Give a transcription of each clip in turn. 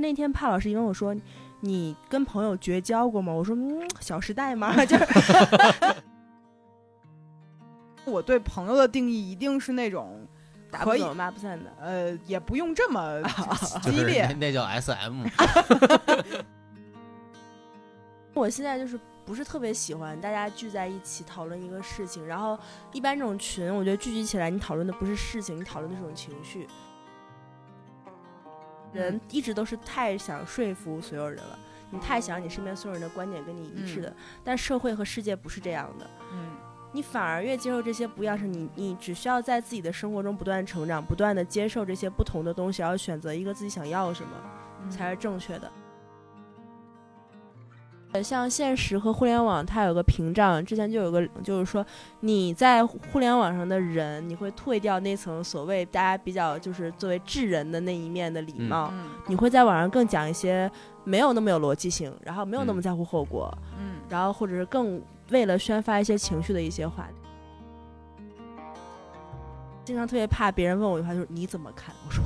就是那天帕老师因为我说，你跟朋友绝交过吗？我说，嗯，《小时代》嘛，就是 我对朋友的定义一定是那种可以打不走骂不散的。呃，也不用这么就是激烈那。那叫 S M，我现在就是不是特别喜欢大家聚在一起讨论一个事情，然后一般这种群，我觉得聚集起来，你讨论的不是事情，你讨论的是种情绪。人一直都是太想说服所有人了，你太想让你身边所有人的观点跟你一致的，但社会和世界不是这样的。嗯你反而越接受这些不一样是你，你只需要在自己的生活中不断成长，不断的接受这些不同的东西，然后选择一个自己想要什么，嗯才是正确的。呃，像现实和互联网，它有个屏障，之前就有个，就是说你在互联网上的人，你会退掉那层所谓大家比较就是作为智人的那一面的礼嗯貌，嗯你会在网上更讲一些没有那么有逻辑性，然后没有那么嗯在乎后果，嗯然后或者是更为了宣发一些情绪的一些话。经常特别怕别人问我一句话，就是你怎么看？我说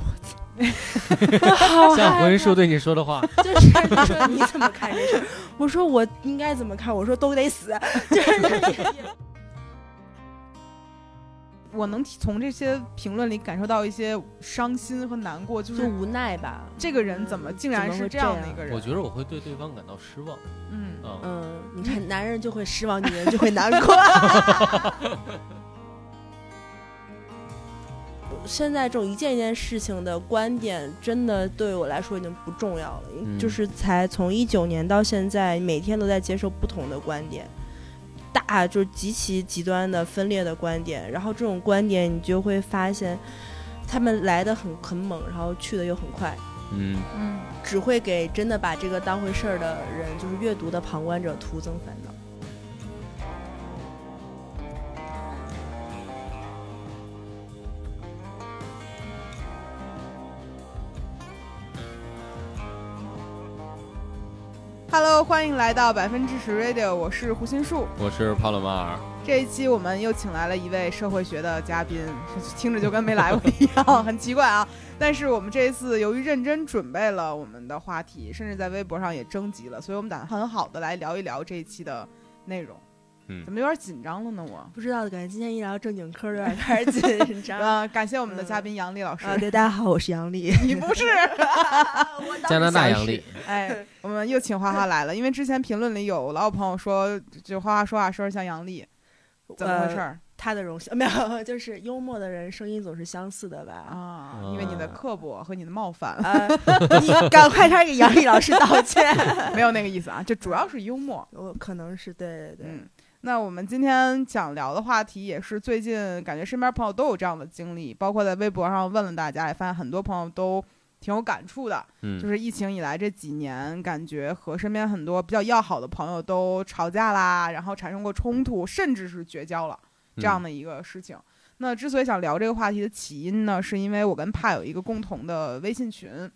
像害怕回叔对你说的话，就是你说你怎么看这事？我说我应该怎么看？我说都得死，就是我能从这些评论里感受到一些伤心和难过，就就是无奈吧。这个人怎么竟然是这样的一个人？我觉得我会对对方感到失望。嗯嗯，嗯，你看，男人就会失望，女人就会难过。现在这种一件一件事情的观点，真的对我来说已经不重要了。嗯就是才从一九年到现在，每天都在接受不同的观点，大就是极其极端的分裂的观点。然后这种观点，你就会发现，他们来的很很猛，然后去的又很快。嗯，嗯，只会给真的把这个当回事儿的人，就是阅读的旁观者徒增烦恼。哈喽，欢迎来到百分之十 Radio，我是胡心树。我是帕洛马尔。这一期我们又请来了一位社会学的嘉宾，听着就跟没来过一样，很奇怪啊。但是我们这一次由于认真准备了我们的话题，甚至在微博上也征集了，所以我们打算很好的来聊一聊这一期的内容。嗯怎么有点紧张了呢？我。不知道，感觉今天一聊正经嗑儿有点开始紧 张。呃，感谢我们的嘉宾杨丽老师。啊，对，大家好，我是杨丽。你不是？加拿大杨丽，哎，我们又请花花来了，因为之前评论里有老有朋友说，就花花说话说像杨丽，怎么回事呃？儿、他的荣幸没有，就是幽默的人声音总是相似的吧？啊？因为你的刻薄和你的冒犯，啊，你赶快开始给杨丽老师道歉。没有那个意思啊，就主要是幽默。我可能是对对对，嗯，那我们今天想聊的话题也是最近感觉身边朋友都有这样的经历，包括在微博上问了大家，也发现很多朋友都挺有感触的。嗯，就是疫情以来这几年，感觉和身边很多比较要好的朋友都吵架啦，然后产生过冲突，甚至是绝交了这样的一个事情。那之所以想聊这个话题的起因呢，是因为我跟帕有一个共同的微信群，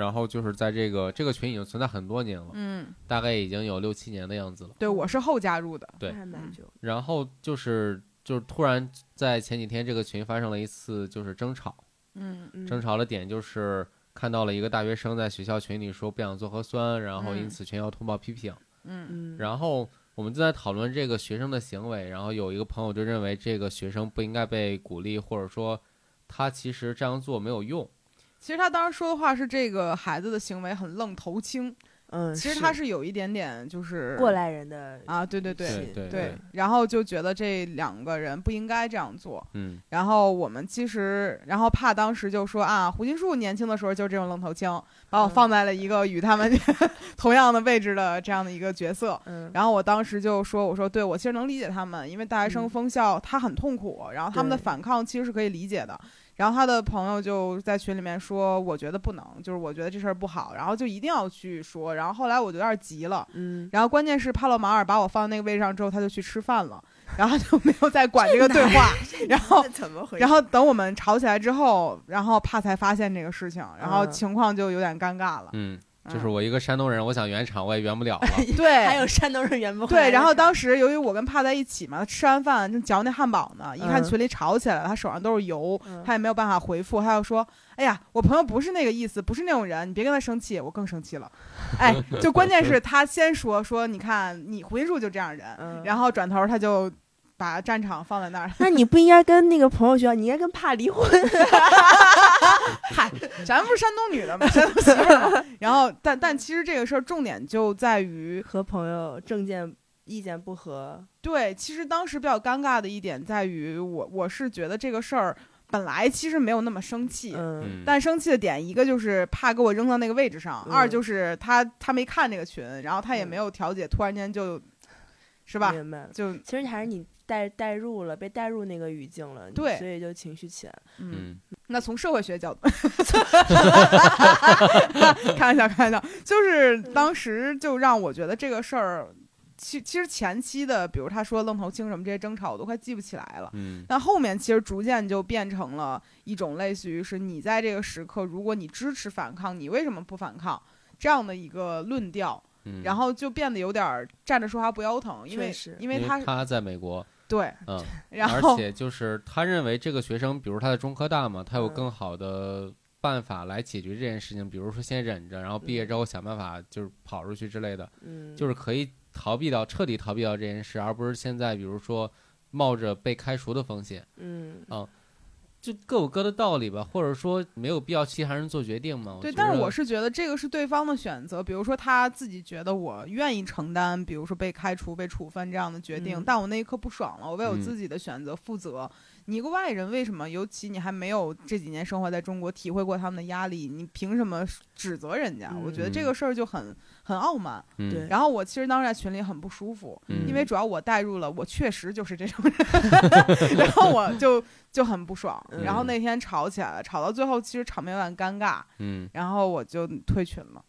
然后就是在这个这个群已经存在很多年了，嗯，大概已经有六七年的样子了。对我是后加入的，对还蛮久。然后就是就是突然在前几天这个群发生了一次就是争吵，嗯嗯争吵的点就是看到了一个大学生在学校群里说不想做核酸，然后因嗯此全校通报批评。嗯嗯，然后我们就在讨论这个学生的行为，然后有一个朋友就认为这个学生不应该被鼓励，或者说他其实这样做没有用。其实他当时说的话是这个孩子的行为很愣头青，嗯，其实他是有一点点就是过来人的啊，对对对对对，然后就觉得这两个人不应该这样做。嗯然后我们其实，然后怕当时就说啊，胡金树年轻的时候就是这种愣头青，把我嗯放在了一个与他们 同样的位置的这样的一个角色。嗯，然后我当时就说，我说对我其实能理解他们，因为大学生嗯封校他很痛苦，然后他们的反抗其实是可以理解的。然后他的朋友就在群里面说，我觉得不能，就是我觉得这事儿不好，然后就一定要去说。然后后来我就有点急了，嗯，然后关键是帕洛马尔把我放那个位置上之后，他就去吃饭了，然后就没有再管这个对话。然后怎么回事？然后等我们吵起来之后，然后帕才发现这个事情，然后嗯情况就有点尴尬了。嗯，就是我一个山东人，我想圆场我也圆不了了。对，还有山东人圆不回来对，然后当时由于我跟帕在一起嘛，吃完饭正嚼那汉堡呢，一看嗯群里吵起来了，他手上都是油，嗯他也没有办法回复，他就说：“哎呀，我朋友不是那个意思，不是那种人，你别跟他生气。”我更生气了，哎，就关键是他先说说，你看你胡心树就这样人，嗯然后转头他就把战场放在那儿，那你不应该跟那个朋友学，你应该跟怕离婚。嗨，咱不是山东女的吗？山东媳妇儿。然后，但但其实这个事儿重点就在于，和朋友政见意见不合，对，其实当时比较尴尬的一点在于，我我是觉得这个事儿本来其实没有那么生气。但生气的点，一个就是怕给我扔到那个位置上，嗯二就是他他没看这个群，然后他也嗯没有调解，突然间就，是吧？明白。就其实还是你带带入了，被带入那个语境了，对所以就情绪起来了。嗯，嗯那从社会学角度，开玩笑，开玩笑，就是当时就让我觉得这个事儿，其其实前期的，比如他说愣头青什么这些争吵，我都快记不起来了。嗯但后面其实逐渐就变成了一种类似于是你在这个时刻，如果你支持反抗，你为什么不反抗这样的一个论调，嗯，然后就变得有点儿站着说话不腰疼，因为因为他他在美国，对，嗯，然后而且就是他认为这个学生，比如他在中科大嘛，他有嗯更好的办法来解决这件事情，比如说先忍着，然后毕业之后想办法就是跑出去之类的，嗯，就是可以逃避到彻底逃避到这件事，而不是现在比如说冒着被开除的风险，嗯就各有各的道理吧，或者说没有必要其他人做决定嘛。对，但是我是觉得这个是对方的选择，比如说他自己觉得我愿意承担，比如说被开除、被处分这样的决定，嗯但我那一刻不爽了，我为我嗯自己的选择负责。你一个外人，为什么？尤其你还没有这几年生活在中国，体会过他们的压力，你凭什么指责人家？我觉得这嗯个事儿就很很傲慢。嗯对然后我其实当时在群里很不舒服，嗯因为主要我带入了，我确实就是这种人，然后我就就很不爽。嗯然后那天吵起来了，吵到最后其实场面有点尴尬，嗯然后我就退群了。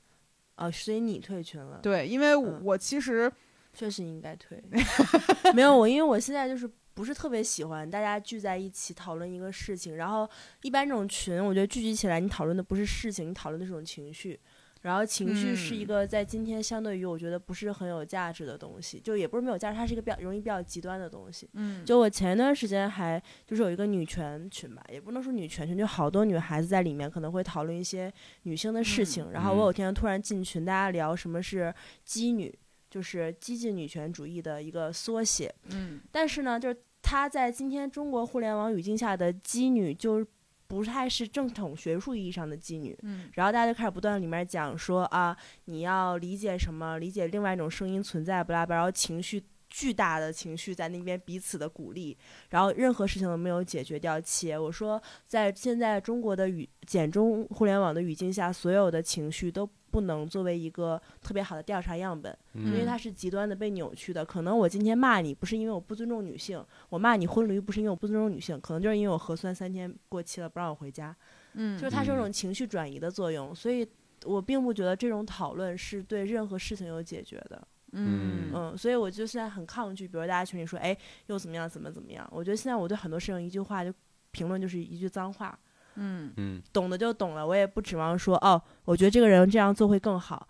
哦，所以你退群了，对，因为嗯我其实确实应该退。没有我，因为我现在就是不是特别喜欢大家聚在一起讨论一个事情，然后一般这种群，我觉得聚集起来，你讨论的不是事情，你讨论的是种情绪。然后情绪是一嗯个在今天相对于我觉得不是很有价值的东西，就也不是没有价值，它是一个比较容易比较极端的东西。嗯就我前一段时间还就是有一个女权群吧，也不能说女权群，就好多女孩子在里面可能会讨论一些女性的事情。然后我有天突然进群，大家聊什么是基女，就是激进女权主义的一个缩写。嗯但是呢，就是它在今天中国互联网语境下的基女，就不太是正统学术意义上的妓女。嗯然后大家就开始不断里面讲说啊，你要理解什么，理解另外一种声音存在，不拉巴，然后情绪巨大的情绪在那边彼此的鼓励，然后任何事情都没有解决掉。且我说，在现在中国的语简中互联网的语境下，所有的情绪都不能作为一个特别好的调查样本，因为嗯它是极端的被扭曲的。可能我今天骂你，不是因为我不尊重女性，我骂你婚驴，不是因为我不尊重女性，可能就是因为我核酸三天过期了，不让我回家。嗯，就是它是有嗯种情绪转移的作用，所以我并不觉得这种讨论是对任何事情有解决的。嗯嗯，所以我就现在很抗拒，比如大家群里说，哎，又怎么样，怎么怎么样？我觉得现在我对很多事情一句话就评论就是一句脏话，嗯嗯懂的就懂了，我也不指望说，哦，我觉得这个人这样做会更好。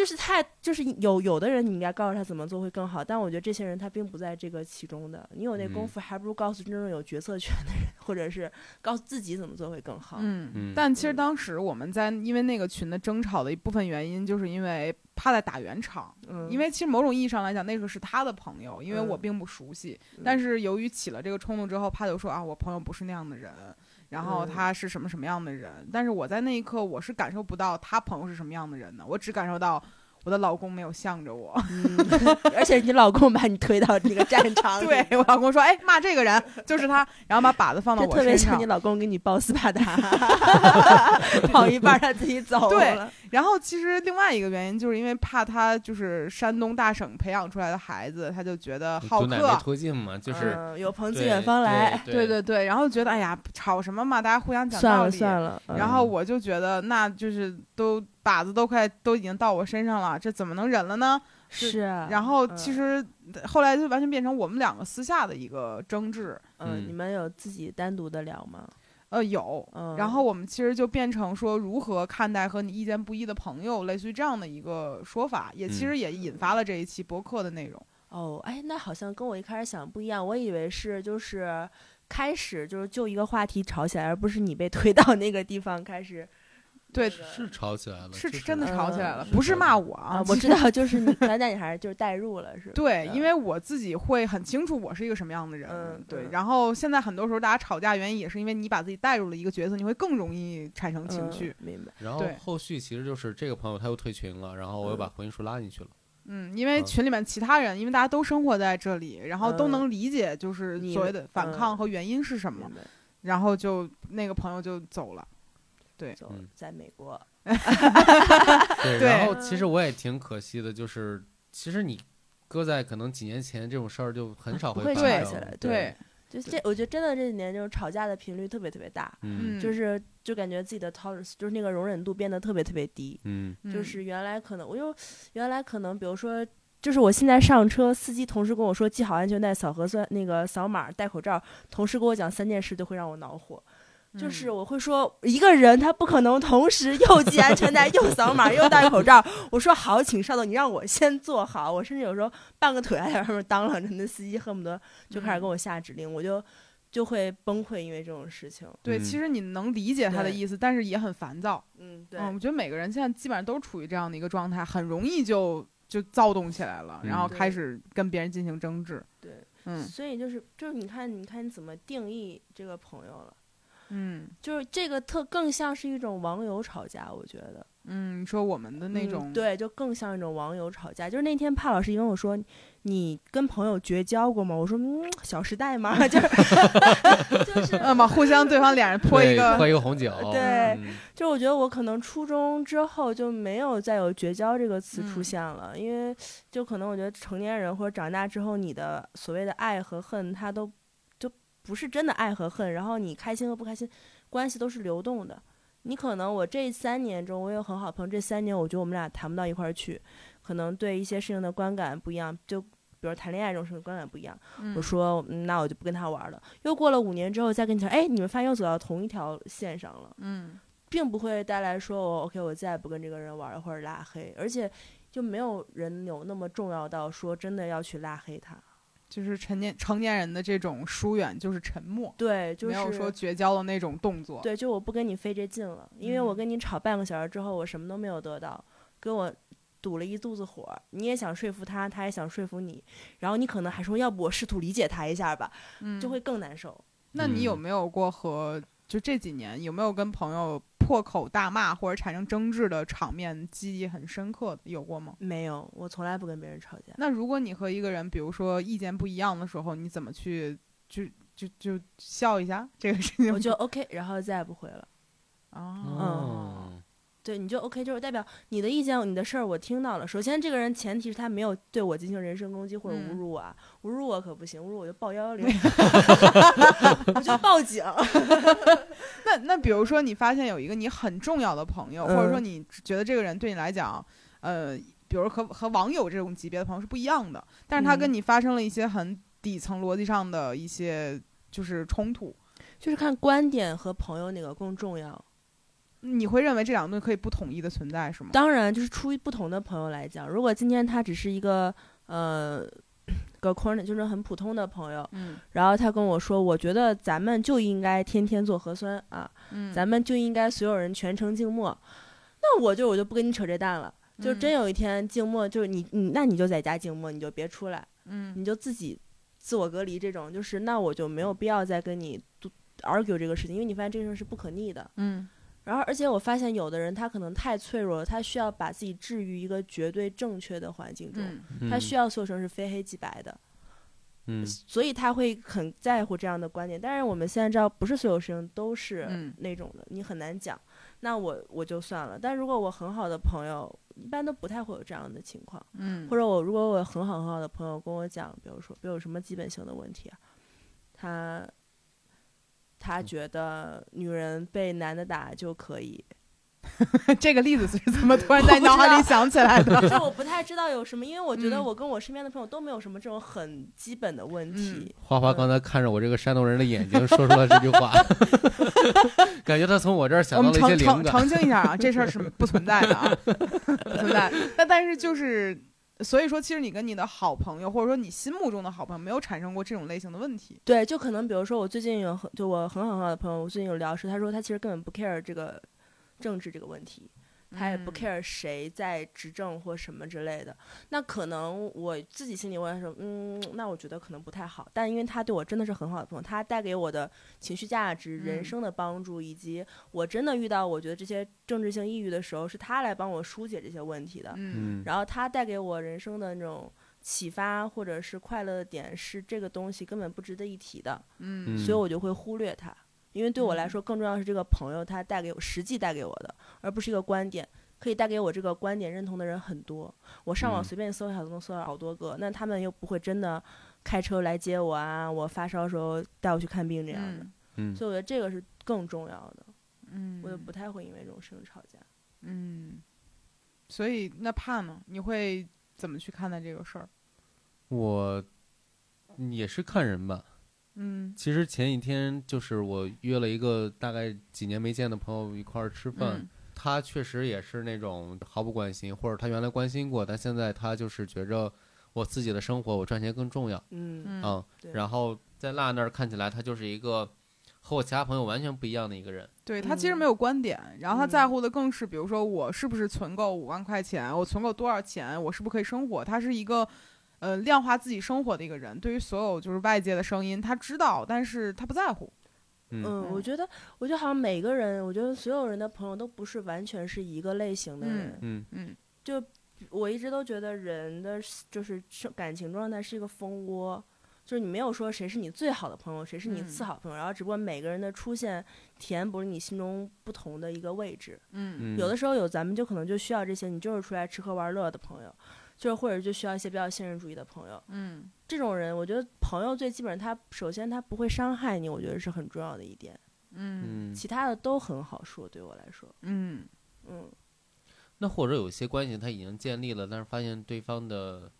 就是太，就是有有的人你应该告诉他怎么做会更好，但我觉得这些人他并不在这个其中的。你有那功嗯夫，还不如告诉真正有决策权的人，或者是告诉自己怎么做会更好。嗯嗯但其实嗯当时我们在因为那个群的争吵的一部分原因，就是因为他在打圆场。嗯，因为其实某种意义上来讲，那个是他的朋友，因为我嗯并不熟悉。嗯但是由于起了这个冲突之后，他就说啊，我朋友不是那样的人，然后嗯他是什么什么样的人。但是我在那一刻，我是感受不到他朋友是什么样的人的，我只感受到我的老公没有向着我。嗯，而且你老公把你推到这个战场，对我老公说，哎，骂这个人就是他，然后把靶子放到我身上特别像你。老公给你包斯巴达，跑一半他自己走对了。然后其实另外一个原因，就是因为怕他就是山东大省培养出来的孩子，他就觉得好客。途径嘛，就是嗯有朋自远方来，对对对对，然后觉得哎呀，吵什么嘛，大家互相讲道理。算了。然后我就觉得，那就是都靶子都快都已经到我身上了，这怎么能忍了呢？是啊，然后嗯其实后来就完全变成我们两个私下的一个争执。嗯，嗯你们有自己单独的聊吗？呃，有。嗯，然后我们其实就变成说如何看待和你意见不一的朋友，类似于这样的一个说法，也其嗯实也引发了这一期博客的内容。哦，哎，那好像跟我一开始想不一样，我以为是就是开始就是就一个话题吵起来，而不是你被推到那个地方开始。对是吵起来了，是是真的吵起来了，嗯不是骂我啊，我知道，就是你，那那你还是就是代入了，是吧？对，嗯因为我自己会很清楚我是一个什么样的人，嗯对。嗯然后现在很多时候大家吵架原因也是因为你把自己带入了一个角色，你会更容易产生情绪。嗯，明白。然后对后续其实就是这个朋友他又退群了，然后我又把嗯回音树拉进去了。嗯，因为嗯群里面其他人，因为大家都生活在这里，然后都嗯能理解就是所谓的反嗯抗和原因是什么，然后就那个朋友就走了。对走嗯在美国，对，对然后其实我也挺可惜的，就是其实你搁在可能几年前这种事儿就很少会发吵生起来。对，就这，我觉得真的这几年就是吵架的频率特别特别大，嗯嗯，就是就感觉自己的 tolerance 就是那个容忍度变得特别特别低。嗯嗯就是原来可能我就原来可能比如说。就是我现在上车，司机同时跟我说系好安全带、扫核酸、那个扫码、戴口罩，同时跟我讲三件事，就会让我恼火。就是嗯我会说，一个人他不可能同时又系安全带、又扫码、又戴口罩。我说好，请稍等，你让我先做好。我甚至有时候半个腿还在上面当啷着，那司机恨不得就开始嗯给我下指令，我就就会崩溃，因为这种事情。对，嗯其实你能理解他的意思，但是也很烦躁。嗯，对，嗯，我觉得每个人现在基本上都处于这样的一个状态，很容易就就躁动起来了，然后嗯开始跟别人进行争执。对，嗯所以就是就是你看，你看你怎么定义这个朋友了。嗯。就是这个特更像是一种网友吵架，我觉得。嗯，你说我们的那嗯种、对，就更像一种网友吵架。就是那天帕老师跟我说，你跟朋友绝交过吗？我说，嗯，《小时代》嘛，就是就是嗯嘛，互相对方脸上泼一对个泼一个红酒，对嗯。就我觉得我可能初中之后就没有再有绝交这个词出嗯。现了，因为就可能我觉得成年人或者长大之后，你的所谓的爱和恨，它都就不是真的爱和恨，然后你开心和不开心，关系都是流动的。你可能我这三年中，我有很好朋友，这三年我觉得我们俩谈不到一块儿去，可能对一些事情的观感不一样，就比如谈恋爱这种事情观感不一样。嗯我说、嗯那我就不跟他玩了。又过了五年之后再跟你讲，哎，你们发现又走到同一条线上了。嗯并不会带来说我 OK，我再也不跟这个人玩了或者拉黑，而且就没有人有那么重要到说真的要去拉黑他。就是成年成年人的这种疏远，就是沉默，对，就是没有说绝交的那种动作。对，就我不跟你费这劲了，因为我嗯跟你吵半个小时之后，我什么都没有得到，跟我堵了一肚子火。你也想说服他，他也想说服你，然后你可能还说要不我试图理解他一下吧，嗯，就会更难受。那你有嗯没有过和就这几年有没有跟朋友破口大骂或者产生争执的场面，记忆很深刻的有过吗？没有，我从来不跟别人吵架。那如果你和一个人，比如说意见不一样的时候，你怎么去就就就笑一下这个事情？我就 OK，然后再也不回了。啊，哦，对，你就 OK，就是代表你的意见、你的事儿我听到了。首先，这个人前提是他没有对我进行人身攻击或者侮嗯辱我啊，侮辱我可不行，侮辱我就报幺幺零，我就报警。那那比如说你发现有一个你很重要的朋友，或者说嗯你觉得这个人对你来讲，呃，比如和和网友这种级别的朋友是不一样的，但是他跟嗯你发生了一些很底层逻辑上的一些就是冲突，就是看观点和朋友哪个更重要。你会认为这两个东西可以不统一的存在是吗？当然，就是出于不同的朋友来讲，如果今天他只是一个呃个 corner，就是很普通的朋友，嗯然后他跟我说，我觉得咱们就应该天天做核酸啊，嗯，咱们就应该所有人全程静默，那我就我就不跟你扯这蛋了。就真嗯有一天静默，就是你你那你就在家静默，你就别出来，嗯你就自己自我隔离。这种就是那我就没有必要再跟你 argue 这个事情，因为你发现这个事是不可逆的。嗯然后而且我发现有的人他可能太脆弱了，他需要把自己置于一个绝对正确的环境中，嗯他需要所有事情是非黑即白的，嗯所以他会很在乎这样的观点。但是我们现在知道，不是所有事情都是嗯那种的，你很难讲。那我我就算了。但如果我很好的朋友，一般都不太会有这样的情况。嗯或者我如果我很好很好的朋友跟我讲，比如说，比如什么基本性的问题啊，他他嗯觉得女人被男的打就可以，这个例子是怎么 突然在脑海里想起来的？就是我不太知道有什么，因为我觉得嗯我跟我身边的朋友都没有什么这种很基本的问题。花花刚才看着我这个山东人的眼睛，说出了这句话，感觉他从我这儿想到们了一些灵感。澄澄澄清一下啊，这事儿是不存在的啊，不存在。但但是就是，所以说，其实你跟你的好朋友，或者说你心目中的好朋友，没有产生过这种类型的问题。对，就可能比如说我最近有很就我很好很好的朋友，我最近有聊是，他说他其实根本不 care 这个政治这个问题，他也不嗯 care 谁在执政或什么之类的。那可能我自己心里我也说，嗯，那我觉得可能不太好。但因为他对我真的是很好的朋友，他带给我的情绪价值、人嗯生的帮助，以及我真的遇到我觉得这些政治性抑郁的时候，是他来帮我疏解这些问题的。嗯嗯然后他带给我人生的那种启发或者是快乐的点，是这个东西根本不值得一提的。嗯所以我就会忽略它，因为对我来嗯说更重要的是这个朋友他带给我实际带给我的，而不是一个观点。可以带给我这个观点认同的人很多，我上网嗯随便搜一下都能搜到好多个。那他们又不会真的开车来接我啊，我发烧的时候带我去看病这样的，嗯所以我觉得这个是更重要的。嗯，我就不太会因为这种事情吵架。嗯，所以那怕呢？你会怎么去看待这个事儿？我也是看人吧。嗯其实前几天就是我约了一个大概几年没见的朋友一块儿吃饭，嗯他确实也是那种毫不关心，或者他原来关心过，但现在他就是觉着我自己的生活，我赚钱更重要。嗯嗯然后在辣那儿看起来他就是一个和我其他朋友完全不一样的一个人。对他其实嗯没有观点，然后他嗯在乎的更是，比如说我是不是存够五万块钱，我存够多少钱，我是不是可以生活。他是一个呃量化自己生活的一个人，对于所有就是外界的声音，他知道，但是他不在乎。嗯。嗯，我嗯。觉得，我觉得好像每个人，我觉得所有人的朋友都不是完全是一个类型的嗯。人。嗯。嗯我一直都觉得人的就是生感情状态是一个蜂窝，就是你没有说谁是你最好的朋友，谁是你次嗯。好朋友，然后只不过每个人的出现填补了你心中不同的一个位置。嗯。嗯，有的时候有咱们就可能就需要这些，你就是出来吃喝玩乐的朋友，就是或者就需要一些比较现实主义的朋友。嗯这种人，我觉得朋友最基本上他首先他不会伤害你，我觉得是很重要的一点，嗯嗯，其他的都很好说，对我来说，嗯嗯。那或者有些关系他已经建立了，但是发现对方的，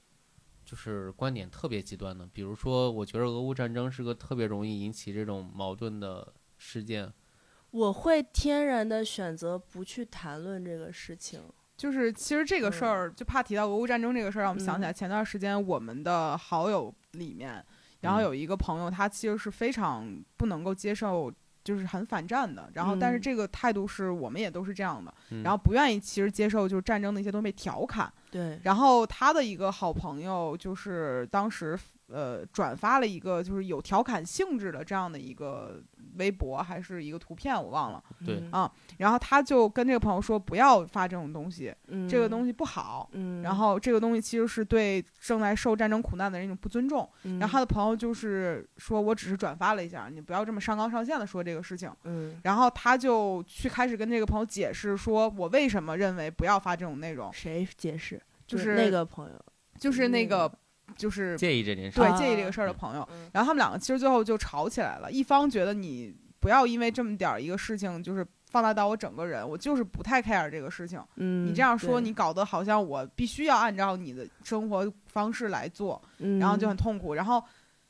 就是观点特别极端的，比如说，我觉得俄乌战争是个特别容易引起这种矛盾的事件。我会天然的选择不去谈论这个事情。就是其实这个事儿，就怕提到俄乌战争这个事儿，让我们想起来嗯。前段时间我们的好友里面，然后嗯。有一个朋友，他其实是非常不能够接受。就是很反战的，然后但是嗯。这个态度是我们也都是这样的，嗯。然后不愿意其实接受就是战争的一些东西被调侃，对，然后他的一个好朋友就是当时呃转发了一个就是有调侃性质的这样的一个微博还是一个图片，我忘了。对嗯啊然后他就跟这个朋友说不要发这种东西，嗯这个东西不好。嗯，然后这个东西其实是对正在受战争苦难的人一种不尊重。嗯，然后他的朋友就是说，我只是转发了一下，你不要这么上纲上线的说这个事情。嗯，然后他就去开始跟这个朋友解释，说我为什么认为不要发这种内容，谁解释？就是那个朋友，就是那那个个就是介意这件事。对啊介意这个事儿的朋友。嗯然后他们两个其实最后就吵起来了，一方觉得你不要因为这么点儿一个事情，就是放大到我整个人，我就是不太 care 这个事情。嗯，你这样说，你搞得好像我必须要按照你的生活方式来做，嗯然后就很痛苦。然后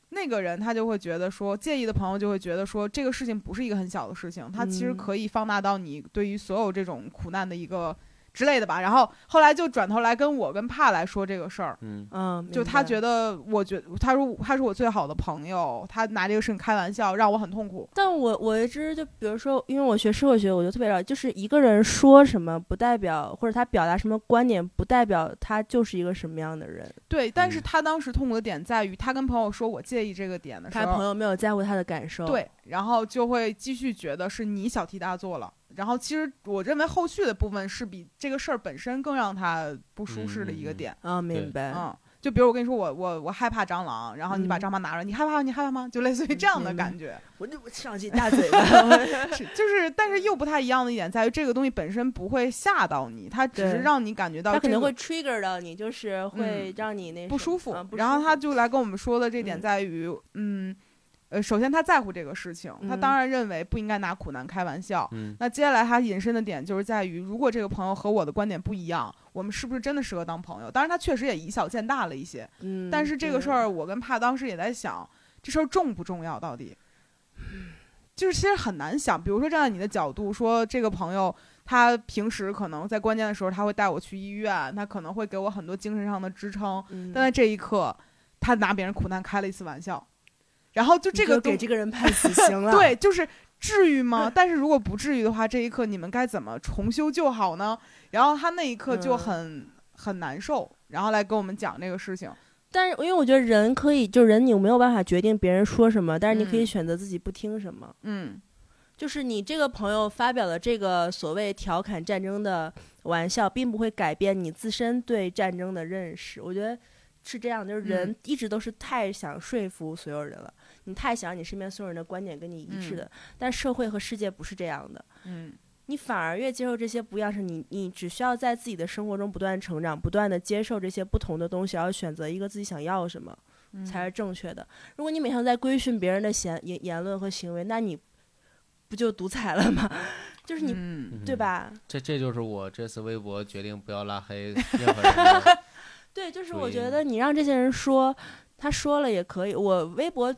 那个人他就会觉得说，介意的朋友就会觉得说，这个事情不是一个很小的事情，它其实嗯可以放大到你对于所有这种苦难的一个之类的吧。然后后来就转头来跟我跟帕来说这个事儿。嗯嗯，就他觉得，我觉他说他是我最好的朋友，他拿这个事情开玩笑，让我很痛苦。但我我一直就比如说，因为我学社会学，我就特别了解，就是一个人说什么不代表，或者他表达什么观点，不代表他就是一个什么样的人。对，但是嗯他当时痛苦的点在于，他跟朋友说我介意这个点的时候，他朋友没有在乎他的感受。，对，然后就会继续觉得是你小题大做了。然后其实我认为后续的部分是比这个事儿本身更让他不舒适的一个嗯嗯嗯点。啊，明白。嗯，就比如我跟你说，我我我害怕蟑螂，然后你把嗯蟑螂拿出来，你害怕你害怕吗？就类似于这样的感觉。我就我上去大嘴巴。是，就是，但是又不太一样的一点在于，这个东西本身不会吓到你，它只是让你感觉到这个他可能会 trigger 到你，就是会嗯让你那不舒服。然后他就来跟我们说的这点嗯在于，嗯，呃，首先他在乎这个事情，他嗯当然认为不应该拿苦难开玩笑。嗯那接下来他引申的点就是在于，如果这个朋友和我的观点不一样，我们是不是真的适合当朋友？当然，他确实也以小见大了一些，嗯，但是这个事儿，我跟帕当时也在想，这事儿重不重要？到底，就是其实很难想。比如说，站在你的角度说，这个朋友他平时可能在关键的时候，他会带我去医院，他可能会给我很多精神上的支撑，嗯但在这一刻，他拿别人苦难开了一次玩笑，然后就这个东给这个人判死刑了，对，就是至于吗？但是如果不至于的话，这一刻你们该怎么重修旧好呢？然后他那一刻就嗯很、很难受，然后来跟我们讲这个事情。但是因为我觉得人可以，就人你没有办法决定别人说什么，但是你可以嗯选择自己不听什么。嗯就是你这个朋友发表了这个所谓调侃战争的玩笑，并不会改变你自身对战争的认识。我觉得是这样，就是人嗯一直都是太想说服所有人了，你太想让你身边所有人的观点跟你一致的，但社会和世界不是这样的。嗯你反而越接受这些不一样是你，你只需要在自己的生活中不断成长，不断的接受这些不同的东西，然后选择一个自己想要什么。嗯才是正确的。如果你每天在规训别人的言言言论和行为，那你不就独裁了吗？就是你、嗯对吧？这这就是我这次微博决定不要拉黑任何人的。对，就是我觉得你让这些人说，他说了也可以。我微博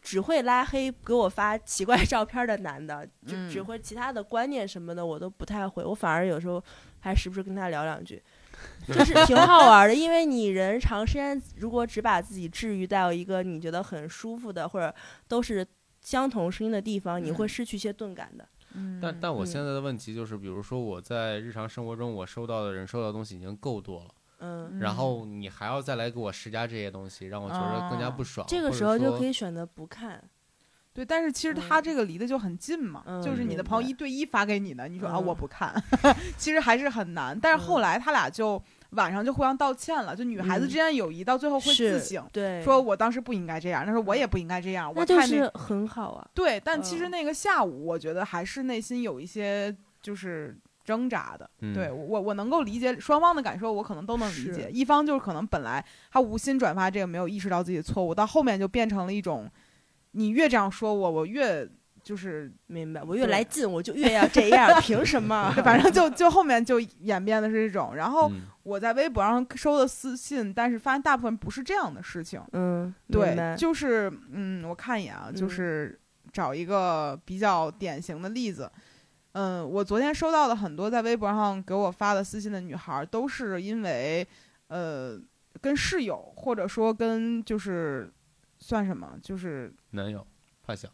只会拉黑给我发奇怪照片的男的，就嗯只会其他的观念什么的我都不太会。我反而有时候还时不时跟他聊两句。就是挺好玩的，因为你人长时间如果只把自己治愈到一个你觉得很舒服的，或者都是相同声音的地方，你会嗯失去一些钝感的。嗯但但我嗯现在的问题就是，比如说我在日常生活中我收到的人收到的东西已经够多了，嗯，然后你还要再来给我施加这些东西，让我觉得更加不爽。这个时候就可以，选择不看。对，但是其实他嗯这个离得就很近嘛，嗯就是你的朋友一对一发给你的，你说啊嗯我不看，其实还是很难。但是后嗯来他俩就晚上就互相道歉了，就女孩子嗯之间友谊到最后会自省，对，说我当时不应该这样，他说我也不应该这样，那就我太那是很好啊。对，但其实嗯那个下午，我觉得还是内心有一些就是挣扎的。嗯对我，我能够理解双方的感受，我可能都能理解。一方就是可能本来他无心转发这个，没有意识到自己的错误，到后面就变成了一种，你越这样说我，我越就是，明白，我越来劲，我就越要这样，凭什么？反正 就就后面就演变的是这种。然后嗯我在微博上收的私信，但是发现大部分不是这样的事情。嗯，对，就是嗯，我看一眼啊，就嗯是找一个比较典型的例子。嗯，我昨天收到的很多在微博上给我发的私信的女孩儿，都是因为呃跟室友或者说跟就是算什么，就是男友、发小，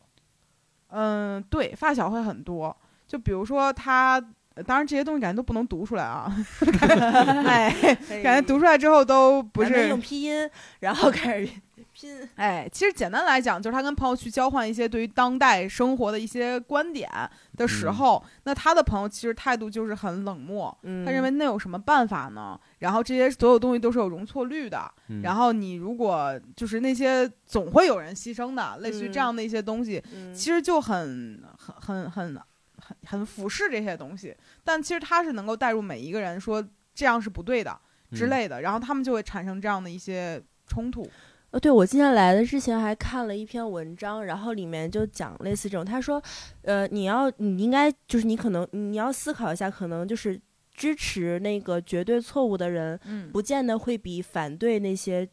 嗯对发小会很多。就比如说她，呃当然这些东西感觉都不能读出来啊，哎，感觉读出来之后都不是用拼音，然后开始拼。哎，其实简单来讲，就是他跟朋友去交换一些对于当代生活的一些观点的时嗯候，那他的朋友其实态度就是很冷漠。嗯，他认为那有什么办法呢？然后这些所有东西都是有容错率的。嗯然后你如果就是那些总会有人牺牲的，类似于这嗯样的一些东西，嗯其实就很很很很很很俯视这些东西。但其实他是能够带入每一个人说这样是不对的之嗯类的，然后他们就会产生这样的一些冲突。呃，对，我今天来的之前还看了一篇文章，然后里面就讲类似这种，他说，呃，你要你应该就是你可能你要思考一下，可能就是支持那个绝对错误的人，嗯不见得会比反对那些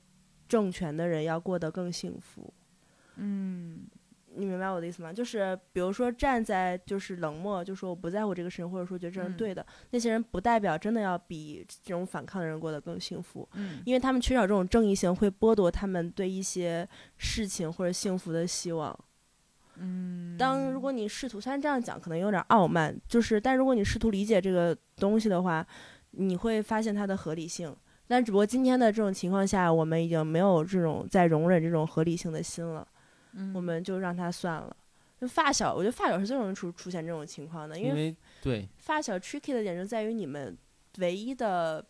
政权的人要过得更幸福。嗯你明白我的意思吗？就是比如说站在就是冷漠，就说我不在乎这个事情，或者说觉得这是嗯对的，那些人不代表真的要比这种反抗的人过得更幸福。嗯因为他们缺少这种正义性，会剥夺他们对一些事情或者幸福的希望。嗯，当如果你试图，虽然这样讲可能有点傲慢，就是，但如果你试图理解这个东西的话，你会发现它的合理性。但只不过今天的这种情况下，我们已经没有这种在容忍这种合理性的心了，嗯我们就让他算了。就发小，我觉得发小是最容易出出现这种情况的，因为对发小 tricky 的点就在于你们唯一的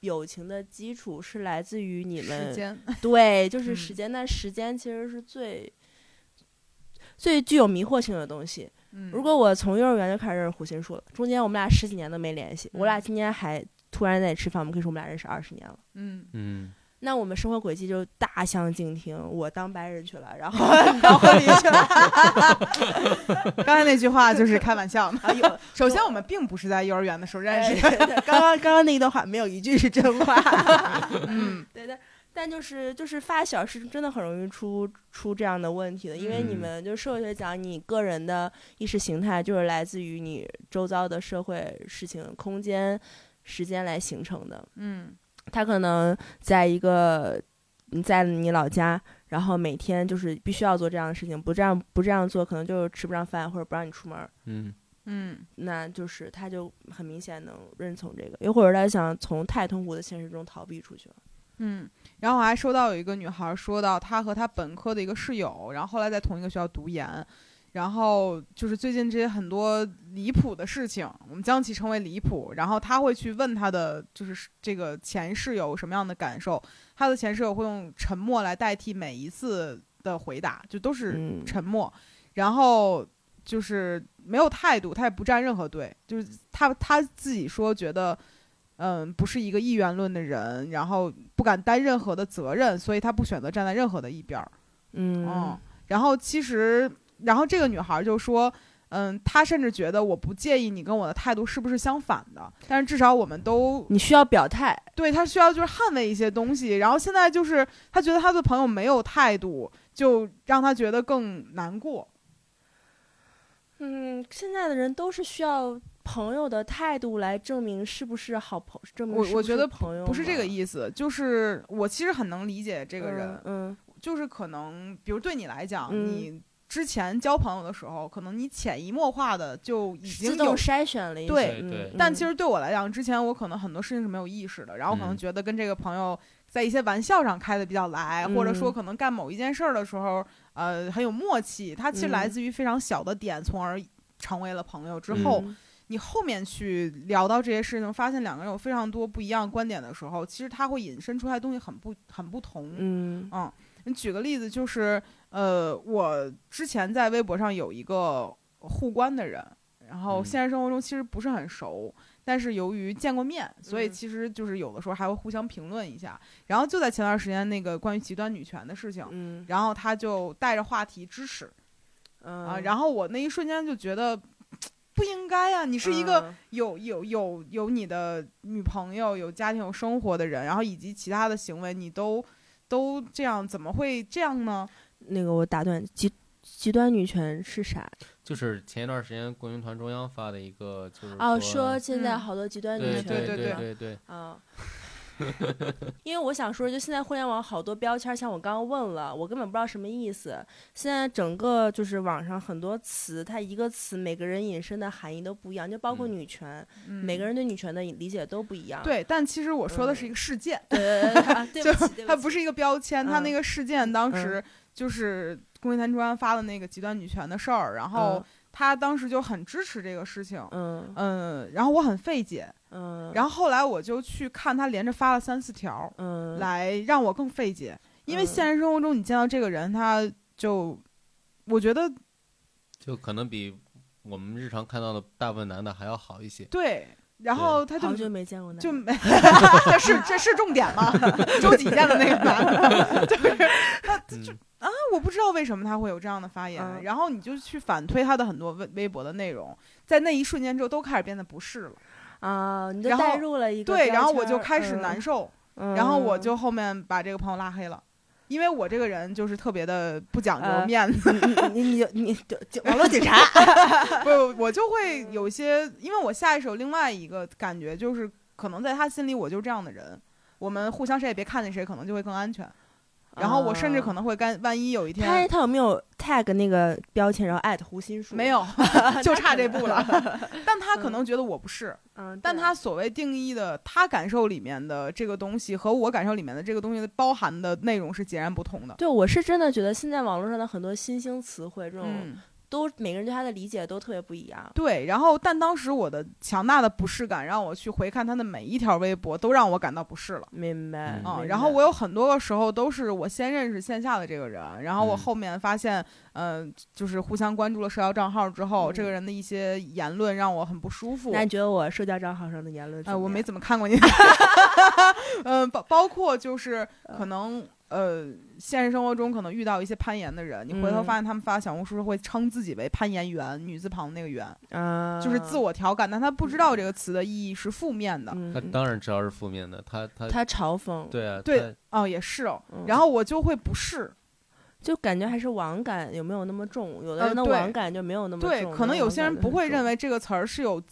友情的基础是来自于你们时间 对，就是时嗯间，但时间其实是最最具有迷惑性的东西。嗯如果我从幼儿园就开始认识胡心树了，中间我们俩十几年都没联系，我俩嗯今天还突然在一起吃饭，我们可以说我们俩认识二十年了。嗯嗯那我们生活轨迹就大相径庭，我当白人去了，然后 你当婚礼去了。刚才那句话就是开玩笑的。啊有，首先，我们并不是在幼儿园的时候认识刚刚刚刚那一段话没有一句是真话。嗯，对的，但就是就是发小是真的很容易出出这样的问题的，因为你嗯们就社会学讲，你个人的意识形态就是来自于你周遭的社会事情、空间、时间来形成的。嗯他可能在一个你在你老家，然后每天就是必须要做这样的事情，不这样不这样做，可能就是吃不上饭或者不让你出门儿。嗯嗯那就是他就很明显能认从这个，又或者他想从太痛苦的现实中逃避出去了。嗯。然后我还收到有一个女孩说到，她和她本科的一个室友，然后后来在同一个学校读研。然后就是最近这些很多离谱的事情，我们将其称为离谱。然后他会去问他的就是这个前室友什么样的感受，他的前室友会用沉默来代替每一次的回答，就都是嗯，沉默，然后就是没有态度，他也不站任何队，就是他他自己说觉得，嗯，不是一个意愿论的人，然后不敢担任何的责任，所以他不选择站在任何的一边儿。嗯嗯，然后其实，然后这个女孩就说。嗯，她甚至觉得我不介意你跟我的态度是不是相反的，但是至少我们都你需要表态。对她需要就是捍卫一些东西。然后现在就是她觉得她的朋友没有态度，就让她觉得更难过。嗯，现在的人都是需要朋友的态度来证明是不是好朋，证明是是我我觉得朋友不是这个，意思，就是我其实很能理解这这个人，嗯，就是可能，比如对你来讲，嗯你之前交朋友的时候，可能你潜移默化的就已嗯，经有自动。筛选了一些，对嗯但其实对我来讲，之前我可能很多事情是没有意识的，然后可能嗯觉得跟这个朋友在一些玩笑上开的比较来，或者说嗯可能干某一件事儿的时候，呃，很有默契。它其实来嗯自于非常小的点，从而成为了朋友之后，嗯你后面去聊到这些事情，发现两个人有非常多不一样观点的时候，其实他会引申出来的东西很不很不同。嗯嗯，你举个例子，就是呃，我之前在微博上有一个互关的人，然后嗯现实生活中其实不是很熟，但是由于见过面，所以嗯其实就是有的时候还会互相评论一下。然后就在前段时间那个关于极端女权的事情，嗯然后他就带着话题支持嗯啊，然后我那一瞬间就觉得。不应该呀、你是一个嗯有有有有你的女朋友、有家庭、有生活的人，然后以及其他的行为，你都都这样，怎么会这样呢？那个我打断，极极端女权是啥？就是前一段时间共青团中央发的一个，就是哦，说说现在嗯好多极端女对权，对对对对对，啊。因为我想说，就现在互联网好多标签，像我刚刚问了，我根本不知道什么意思。现在整个就是网上很多词，它一个词每个人引申的含义都不一样，就包括嗯女权，嗯每个人对女权的理解都不一样。对，但其实我说的嗯是一个事件，对对对啊 对就不起，它不是一个标签，它那嗯个事件当时就是共青团中央发的那个极端女权的事儿，然后他当时就很支持这个事情，嗯。嗯，然后我很费解，嗯，然后后来我就去看他连着发了三四条，嗯来让我更费解，因为嗯现实生活中你见到这个人，他就我觉得就可能比我们日常看到的大部分男的还要好一些。对，然后他就好久没见过男就没，这是这是重点吗？周几见的那个男的，就是嗯啊，我不知道为什么他会有这样的发言，嗯然后你就去反推他的很多微微博的内容，在那一瞬间之后都开始变得不适了，啊，你就带入了一个对，然后我就开始难受，然后我嗯就后面把这个朋友拉黑了。因为我这个人就是特别的不讲究呃面子，你你你你你就网络警察，不，我就会有一些，因为我下一首另外一个感觉就是，可能在他心里我就是这样的人，我们互相谁也别看见谁，可能就会更安全。然后我甚至可能能会干，万一有一天他他有没有 tag 那个标签，然后艾特胡心树？没，有，就差这步了。但他可能觉得我不是，嗯，但他所谓定义的他感受里面的这个东西和我感受里面的这个东西的包含的内容是截然不同的。对我是真的觉得现在网络上的很多新兴词汇，这种、嗯，都每个人对他的理解都特别不一样。对。然后，但当时我的强大的不适感让我去回看他的每一条微博，都让我感到不适了。明白嗯啊、然后我有很多个时候都是我先认识线下的这个人，然后我嗯后面发现，嗯、就是互相关注了社交账号之后，嗯这个人的一些言论让我很不舒服。那你觉得我社交账号上的言论怎呃，我没怎么看过你，嗯，包包括就是可能呃，现实生活中可能遇到一些攀岩的人，你回头嗯发现他们发小红书会称自己为攀岩员，女字旁那个员，啊，就是自我调侃，但他不知道这个词的意义是负面的。嗯，他当然知道是负面的，他他他嘲讽，对啊，对哦，也是哦。嗯然后我就会不适，就感觉还是网感有没有那么重？有的人的网感就没有那么重，对，可能有些人不会认为为这个词儿是有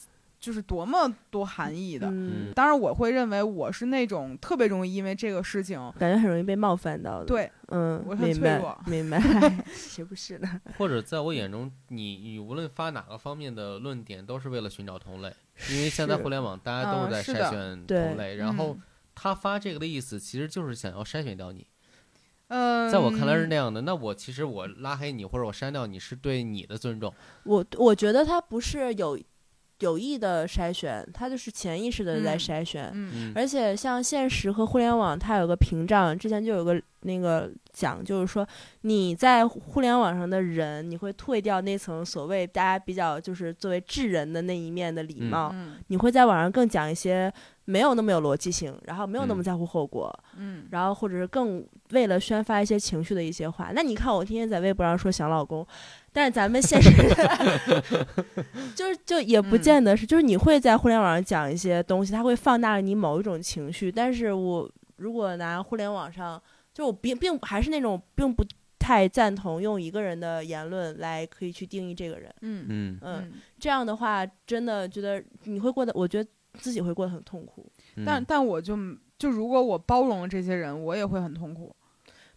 就是多么多含义的。嗯，当然，我会认为我是那种特别容易因为这个事情，感觉很容易被冒犯到的。，对。嗯，我很明白脆弱。明白，谁不是呢？或者在我眼中，你你无论发哪个方面的论点，都是为了寻找同类，因为现在互联网大家都是在筛选同类，然后嗯。他发这个的意思其实就是想要筛选掉你，嗯，在我看来是那样的。那我其实我拉黑你或者我删掉你是对你的尊重，我我觉得他不是有有意的筛选，他就是潜意识的在嗯筛选。嗯嗯而且像现实和互联网，它有个屏障，之前就有个那个讲，就是说你在互联网上的人，你会退掉那层所谓大家比较就是作为智人的那一面的礼嗯貌，嗯你会在网上更讲一些没有那么有逻辑性，然后没有那么嗯在乎后果，嗯然后或者是更为了宣发一些情绪的一些话。那你看我天天在微博上说想老公，但是咱们现实 就是就也不嗯见得是，就是你会在互联网上讲一些东西，它会放大了你某一种情绪。但是我如果拿互联网上，就我并并还是那种并不太赞同用一个人的言论来可以去定义这个人。嗯嗯嗯，嗯，这样的话真的觉得你会过得，我觉得自己会过得很痛苦。嗯但但我就就如果我包容了这些人，我也会很痛苦。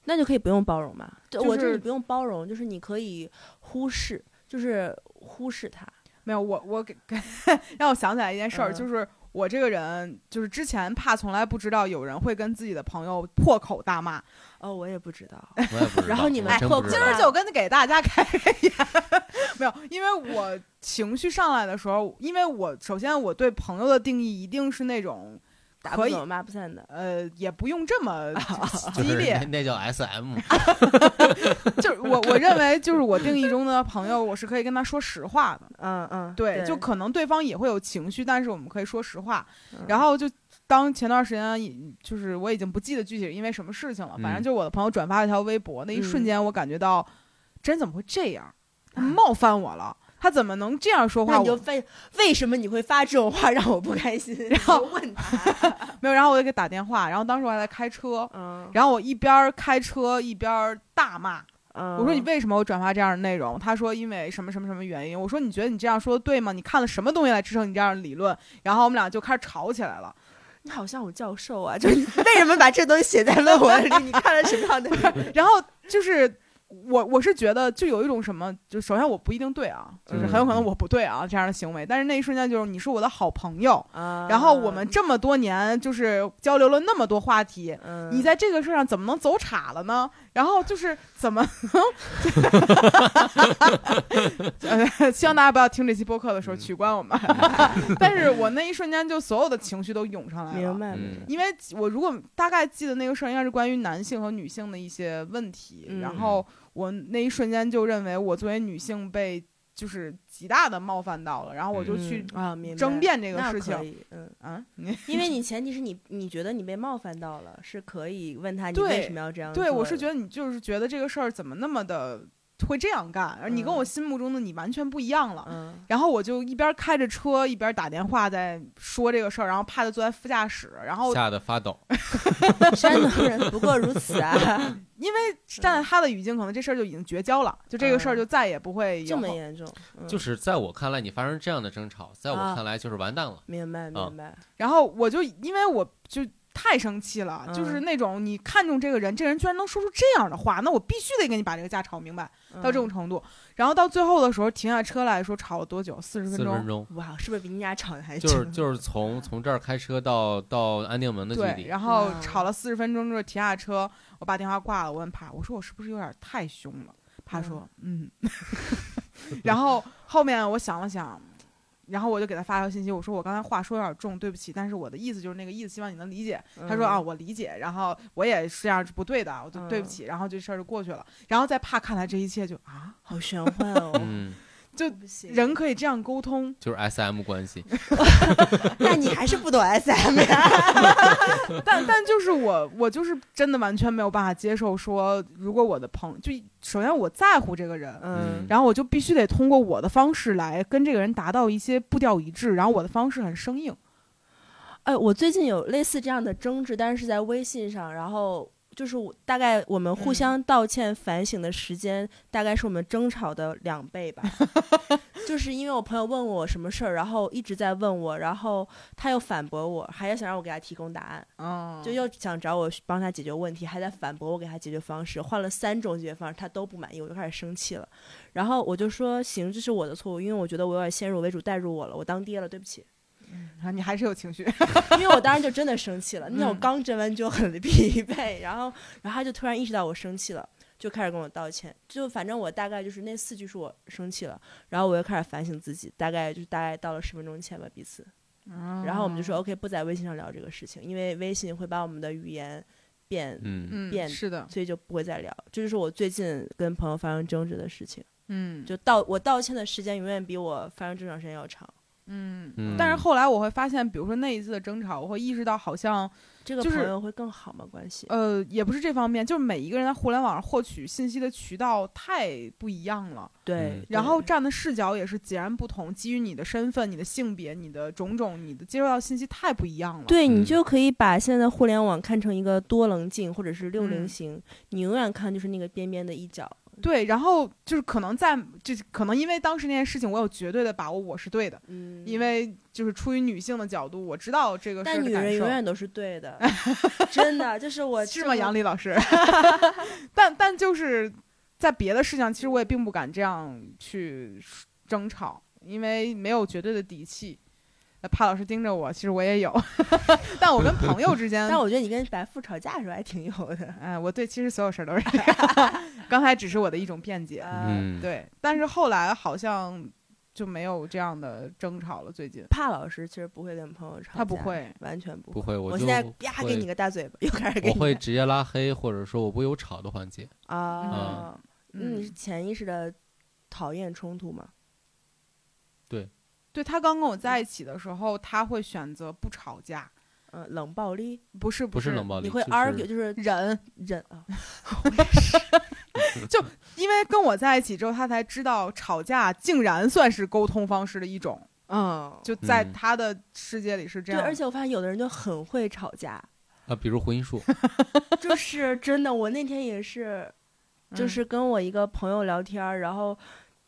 那就可以不用包容嘛。对就是我这里不用包容，就是你可以忽视，就是忽视他。没有，我我给给 让我想起来一件事儿，嗯就是我这个人，就是之前怕从来不知道有人会跟自己的朋友破口大骂，哦，我也不知道。我也不知道 然后你们今儿就跟给大家开个眼，没有，因为我情绪上来的时候，因为我首先我对朋友的定义一定是那种可以打不走骂不散的。呃，也不用这么 激烈那，叫 S M，就是我我认为就是我定义中的朋友，我是可以跟他说实话的。嗯嗯，对，就可能对方也会有情绪，但是我们可以说实话。嗯然后就当前段时间，就是我已经不记得具体是因为什么事情了，反正就是我的朋友转发了一条微博，那一瞬嗯间我感觉到，真怎么会这样？他冒犯我了，他怎么能这样说话？我那你就为为什么你会发这种话让我不开心？然后问他，没有，然后我就给他打电话，然后当时我还在开车，嗯然后我一边开车一边大骂，嗯，我说你为什么我转发这样的内容？他说因为什么什么什么原因。我说你觉得你这样说的对吗？你看了什么东西来支撑你这样的理论？然后我们俩就开始吵起来了。你好像我教授啊，就是为什么把这东西写在论文里？你看了什么样的？然后就是我我是觉得就有一种什么，就首先我不一定对啊，就是很有可能我不对啊这样的行为，但是那一瞬间就是你是我的好朋友，啊然后我们这么多年就是交流了那么多话题。嗯，你在这个事上怎么能走岔了呢？然后就是怎么能？呃，希望大家不要听这期播客的时候嗯取关我们。但是我那一瞬间就所有的情绪都涌上来了，明白嗯明白，因为我如果大概记得那个事儿，应该是关于男性和女性的一些问题，嗯然后我那一瞬间就认为我作为女性被就是极大的冒犯到了，然后我就去嗯啊，争辩这个事情嗯，啊，你因为你前提是你你觉得你被冒犯到了，是可以问他你为什么要这样。对我是觉得你就是觉得这个事儿怎么那么的会这样干，而你跟嗯我心目中的你完全不一样了。嗯然后我就一边开着车一边打电话在说这个事儿，然后怕他坐在副驾驶，然后吓得发抖。山东人不过如此啊，因为站在他的语境，可能这事儿就已经绝交了，就这个事儿嗯。就再也不会有这么严重，嗯。就是在我看来，你发生这样的争吵，在我啊。看来就是完蛋了。明白啊明白，然后我就因为我就太生气了，嗯就是那种你看中这个人，这人居然能说出这样的话，那我必须得跟你把这个架吵明白，到这种嗯程度。然后到最后的时候停下车来说吵了多久？四十分钟。四分钟，哇，是不是比你俩吵的还就是就是从从这儿开车到到安定门的距对，离。然后吵了四十分钟之后停下车，我把电话挂了，我问帕，我说我是不是有点太凶了？帕说嗯，然后后面我想了想，然后我就给他发条信息，我说我刚才话说有点重，对不起，但是我的意思就是那个意思，希望你能理解。他说啊，嗯我理解，然后我也是这样是不对的，我就对不起，然后这事儿就过去了。然后再怕看来这一切就啊，好玄幻哦，嗯，就人可以这样沟通，就是 S M 关系。那你还是不懂 SM 呀？但但就是我我就是真的完全没有办法接受说，如果我的朋就首先我在乎这个人，嗯，然后我就必须得通过我的方式来跟这个人达到一些步调一致，然后我的方式很生硬。哎，我最近有类似这样的争执，但是是在微信上，然后就是我大概我们互嗯相道歉反省的时间，大概是我们争吵的两倍吧。就是因为我朋友问我什么事儿，然后一直在问我，然后他又反驳我，还要想让我给他提供答案，嗯，就又想找我帮他解决问题，还在反驳我给他解决方式，换了三种解决方式，他都不满意，我就开始生气了。然后我就说行，这是我的错误，因为我觉得我有点先入为主带入我了，我当爹了，对不起。啊你还是有情绪。因为我当时就真的生气了，那天我刚蒸完就很 疲惫，然后，然后他就突然意识到我生气了，就开始跟我道歉，就反正我大概就是那四句是我生气了，然后我又开始反省自己，大概就是大概到了十分钟前吧彼此，然后我们就说 OK 不在微信上聊这个事情，因为微信会把我们的语言变，嗯，嗯，变是的，所以就不会再聊，这就是我最近跟朋友发生争执的事情，嗯，就道我道歉的时间永远比我发生争吵时间要长，嗯。嗯但是后来我会发现，比如说那一次的争吵，我会意识到好像这个朋友会更好吗？关系？呃，也不是这方面，就是每一个人在互联网上获取信息的渠道太不一样了，对嗯，然后站的视角也是截然不同，基于你的身份、你的性别、你的种种、你的接收到信息太不一样了。对你嗯就可以把现在互联网看成一个多棱镜或者是六棱嗯形，你永远看就是那个边边的一角。对，然后就是可能在，就是可能因为当时那件事情，我有绝对的把握我是对的，嗯，因为就是出于女性的角度，我知道这个事儿但女。人永远都是对的，真的，就是我是吗，杨丽老师？但但就是在别的事情，其实我也并不敢这样去争吵，因为没有绝对的底气。呃帕老师盯着我，其实我也有，但我跟朋友之间，但我觉得你跟白富吵架的时候还挺有的。哎，我对其实所有事儿都是这样，刚才只是我的一种辩解。对，但是后来好像就没有这样的争吵了。最近怕老师其实不会跟朋友吵架，他不会，完全不不会，就我现在啪给你个大嘴巴，又开始给你我会直接拉黑，或者说我不有吵的环节。啊，那你嗯是，潜意识的讨厌冲突吗？对他刚跟我在一起的时候，他会选择不吵架，嗯，冷暴力，不是是不是冷暴力，你会 argue 就是忍，忍啊，就因为跟我在一起之后，他才知道吵架竟然算是沟通方式的一种，嗯，就在嗯。他的世界里是这样对，而且我发现有的人就很会吵架，啊，比如胡因树，就是真的。我那天也是，就嗯。是跟我一个朋友聊天儿，然后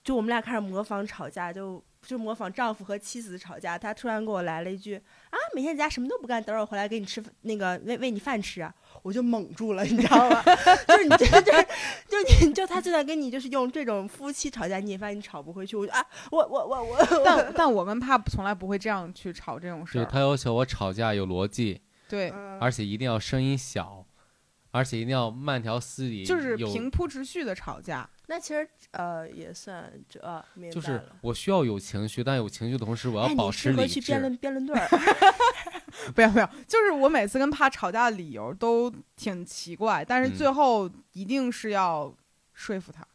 就我们俩开始模仿吵架，就就模仿丈夫和妻子吵架。他突然给我来了一句啊，每天在家什么都不干，等会儿我回来给你吃那个喂喂你饭吃啊。我就懵住了，你知道吗？就是你这 就是就你就他就在跟你就是用这种夫妻吵架，你也发现你吵不回去。我就啊，我我我我，但 但我跟帕从来不会这样去吵这种事儿。对他要求我吵架有逻辑，对，嗯而且一定要声音小，而且一定要慢条斯理，就是平铺直叙的吵架。那其实呃也算这啊，明白就是。我需要有情绪，但有情绪的同时，我哎，要保持理智合去辩。论辩论队儿。不要不要，就是我每次跟怕吵架的理由都挺奇怪，但是嗯最后一定是要说服他。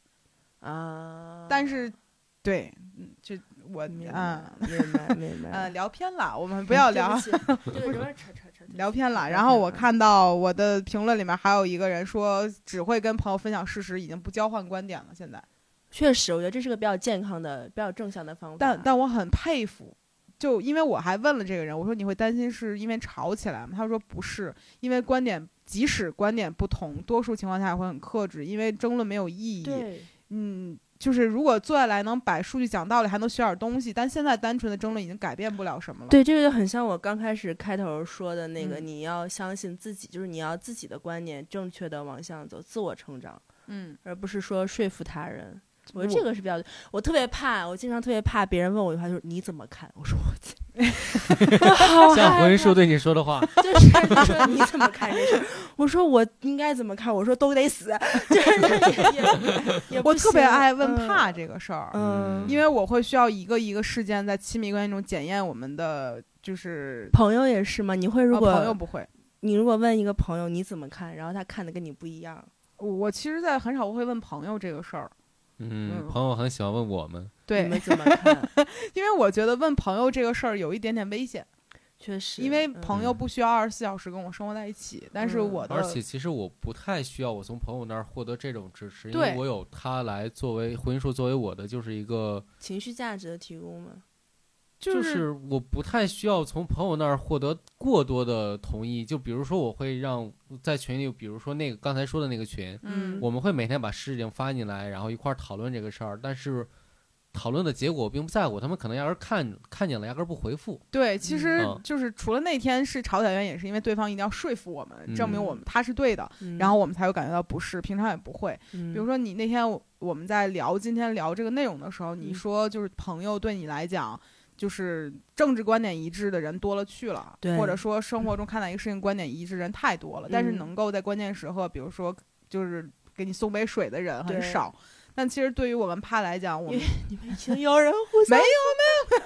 啊，但是，对，嗯，就我明嗯白明白明白，呃聊偏了，我们 不要聊对有点 扯扯扯，聊偏了。然后我看到我的评论里面还有一个人说，只会跟朋友分享事实，已经不交换观点了。现在，确实，我觉得这是个比较健康的、比较正向的方法。但但我很佩服。就因为我还问了这个人，我说你会担心是因为吵起来吗？他说不是，因为观点即使观点不同，多数情况下也会很克制，因为争论没有意义。对嗯，就是如果坐下来能摆数据讲道理，还能学点东西，但现在单纯的争论已经改变不了什么了。对，这个就很像我刚开始开头说的那个，嗯你要相信自己，就是你要自己的观念正确的往向走，自我成长，嗯，而不是说说服他人。我觉得这个是比较，我特别怕，我经常特别怕别人问我一句话，就是你怎么看？我说我，像胡害怕因树对你说的话，就是你说你怎么看这事儿？我说我应该怎么看？我说都得死，就是也也也我特别爱问嗯怕这个事儿，嗯，因为我会需要一个一个事件在亲密关系中检验我们的，就是朋友也是吗？你会如呃果、朋友不会。你如果问一个朋友你怎么看，然后他看的跟你不一样，我我其实，在很少会问朋友这个事儿。嗯嗯，朋友很喜欢问我们，对。你们怎么看？因为我觉得问朋友这个事儿有一点点危险，确实，因为嗯朋友不需要二十四小时跟我生活在一起，但是嗯。我的而且其实我不太需要我从朋友那儿获得这种支持，因为我有他来作为婚姻树作为我的就是一个，情绪价值的提供嘛。就是是我不太需要从朋友那儿获得过多的同意。就比如说我会让在群里，比如说那个刚才说的那个群，嗯我们会每天把事情发进来，然后一块儿讨论这个事儿，但是讨论的结果我并不在乎，他们可能压根儿看看见了，压根儿不回复。对，其实嗯就是除了那天是吵起来原因，也是因为对方一定要说服我们，证明嗯我们他是对的，嗯然后我们才会感觉到不适，平常也不会。比比如说你那天我我们在聊今天聊这个内容的时候，你嗯说就是朋友对你来讲。就是政治观点一致的人多了去了，对或者说生活中看待一个事情观点一致的人太多了，但是嗯。能够在关键时刻，比如说就是给你送杯水的人很少。但其实对于我们帕来讲，我们你们已经有人互相没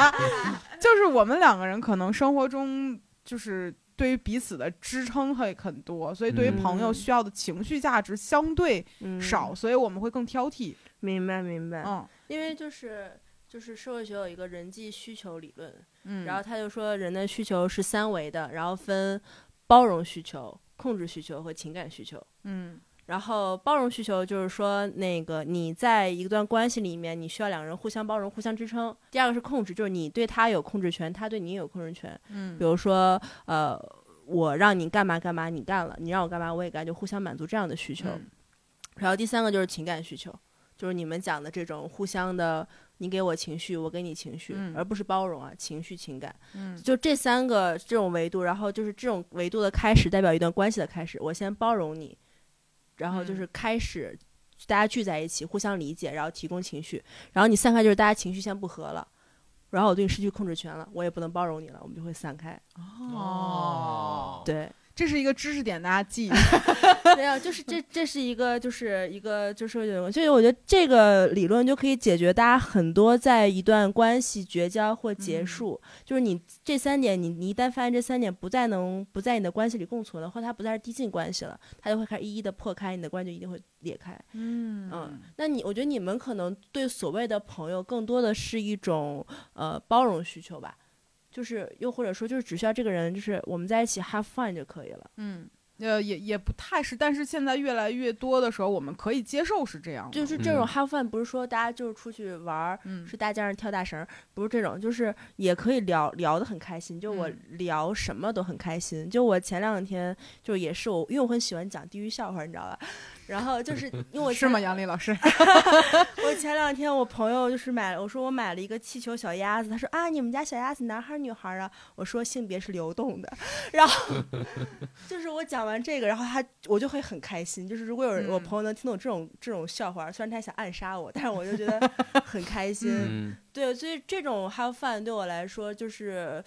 就是我们两个人可能生活中就是对于彼此的支撑会很多，所以对于朋友嗯需要的情绪价值相对嗯。少，所以我们会更挑剔。明白明白，嗯。因为就是就是社会学有一个人际需求理论，嗯，然后他就说人的需求是三维的，然后分包容需求、控制需求和情感需求。嗯然后包容需求就是说，那个你在一段关系里面，你需要两个人互相包容、互相支撑。第二个是控制，就是你对他有控制权，他对你也有控制权。嗯比如说，呃，我让你干嘛干嘛，你干了；你让我干嘛，我也干，就互相满足这样的需求。嗯然后第三个就是情感需求，就是你们讲的这种互相的，你给我情绪，我给你情绪，嗯而不是包容啊，情绪、情感。嗯就这三个这种维度，然后就是这种维度的开始，代表一段关系的开始。我先包容你，然后就是开始大家聚在一起，互相理解，然后提供情绪，然后你散开就是大家情绪先不和了。然后我对你失去控制权了，我也不能包容你了，我们就会散开。哦，对，这是一个知识点，大家记。没有，就是这这是一个就是一个就是有，所以我觉得这个理论就可以解决大家很多在一段关系绝交或结嗯束，就是你这三点，你你一旦发现这三点不再能不在你的关系里共存了，或者它不再是递进关系了，它就会开始一一的破开，你的关系就一定会裂开。嗯嗯，那你我觉得你们可能对所谓的朋友更多的是一种呃包容需求吧，就是又或者说就是只需要这个人就是我们在一起 have fun 就可以了。嗯。呃，也也不太是，但是现在越来越多的时候，我们可以接受是这样的。就是这种嗯 have fun，不是说大家就是出去玩儿，嗯是大街上跳大绳儿，不是这种，就是也可以聊聊得很开心。就我嗯聊什么都很开心。就我前两天就也是我，因为我很喜欢讲地狱笑话，你知道吧？然后就是因为我是吗，杨丽老师？我前两天我朋友就是买了，我说我买了一个气球小鸭子，他说啊，你们家小鸭子男孩儿女孩儿啊？我说性别是流动的，然后 就是我讲完这个，然后他我就会很开心，就是如果有人、我嗯朋友能听懂这种这种笑话，虽然他想暗杀我，但是我就觉得 很开心。嗯，对，所以这种 have fun 对我来说就是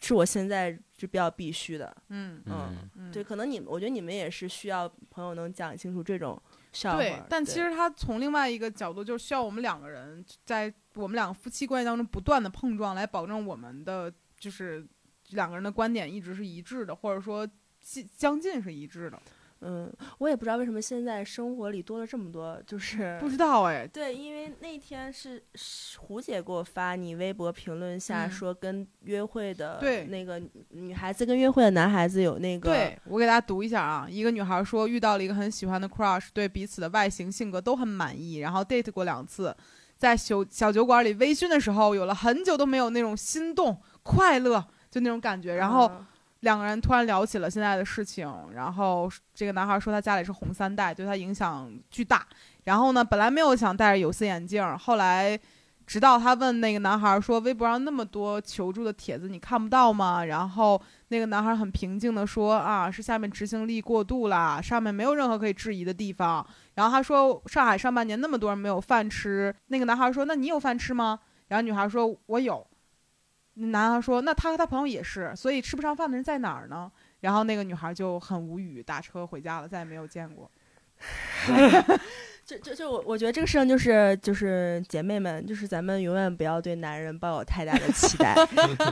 是我现在就比较必须的。嗯嗯嗯，对，可能你们我觉得你们也是需要朋友能讲清楚这种笑话。对，但其实他从另外一个角度，就是需要我们两个人在我们两个夫妻关系当中不断的碰撞，来保证我们的就是两个人的观点一直是一致的，或者说近将近是一致的。嗯，我也不知道为什么现在生活里多了这么多，就是不知道哎，对，因为那天是是胡姐给我发你微博评论下嗯。说跟约会的对。那个女孩子跟约会的男孩子有那个对我给大家读一下啊，一个女孩说遇到了一个很喜欢的 crush，对彼此的外形、性格都很满意，然后 date 过两次，在小小酒馆里微醺的时候，有了很久都没有那种心动、快乐，就那种感觉，然后。嗯两个人突然聊起了现在的事情，然后这个男孩说他家里是红三代，对他影响巨大。然后呢，本来没有想戴着有色眼镜，后来直到他问那个男孩说：“微博上那么多求助的帖子，你看不到吗？”然后那个男孩很平静地说：“啊，是下面执行力过度啦，上面没有任何可以质疑的地方。”然后他说：“上海上半年那么多人没有饭吃。”那个男孩说：“那你有饭吃吗？”然后女孩说：“我有。”那男孩说：“那他和他朋友也是，所以吃不上饭的人在哪儿呢？”然后那个女孩就很无语，打车回家了，再也没有见过。就就就我我觉得这个事情就是就是姐妹们，就是咱们永远不要对男人抱有太大的期待，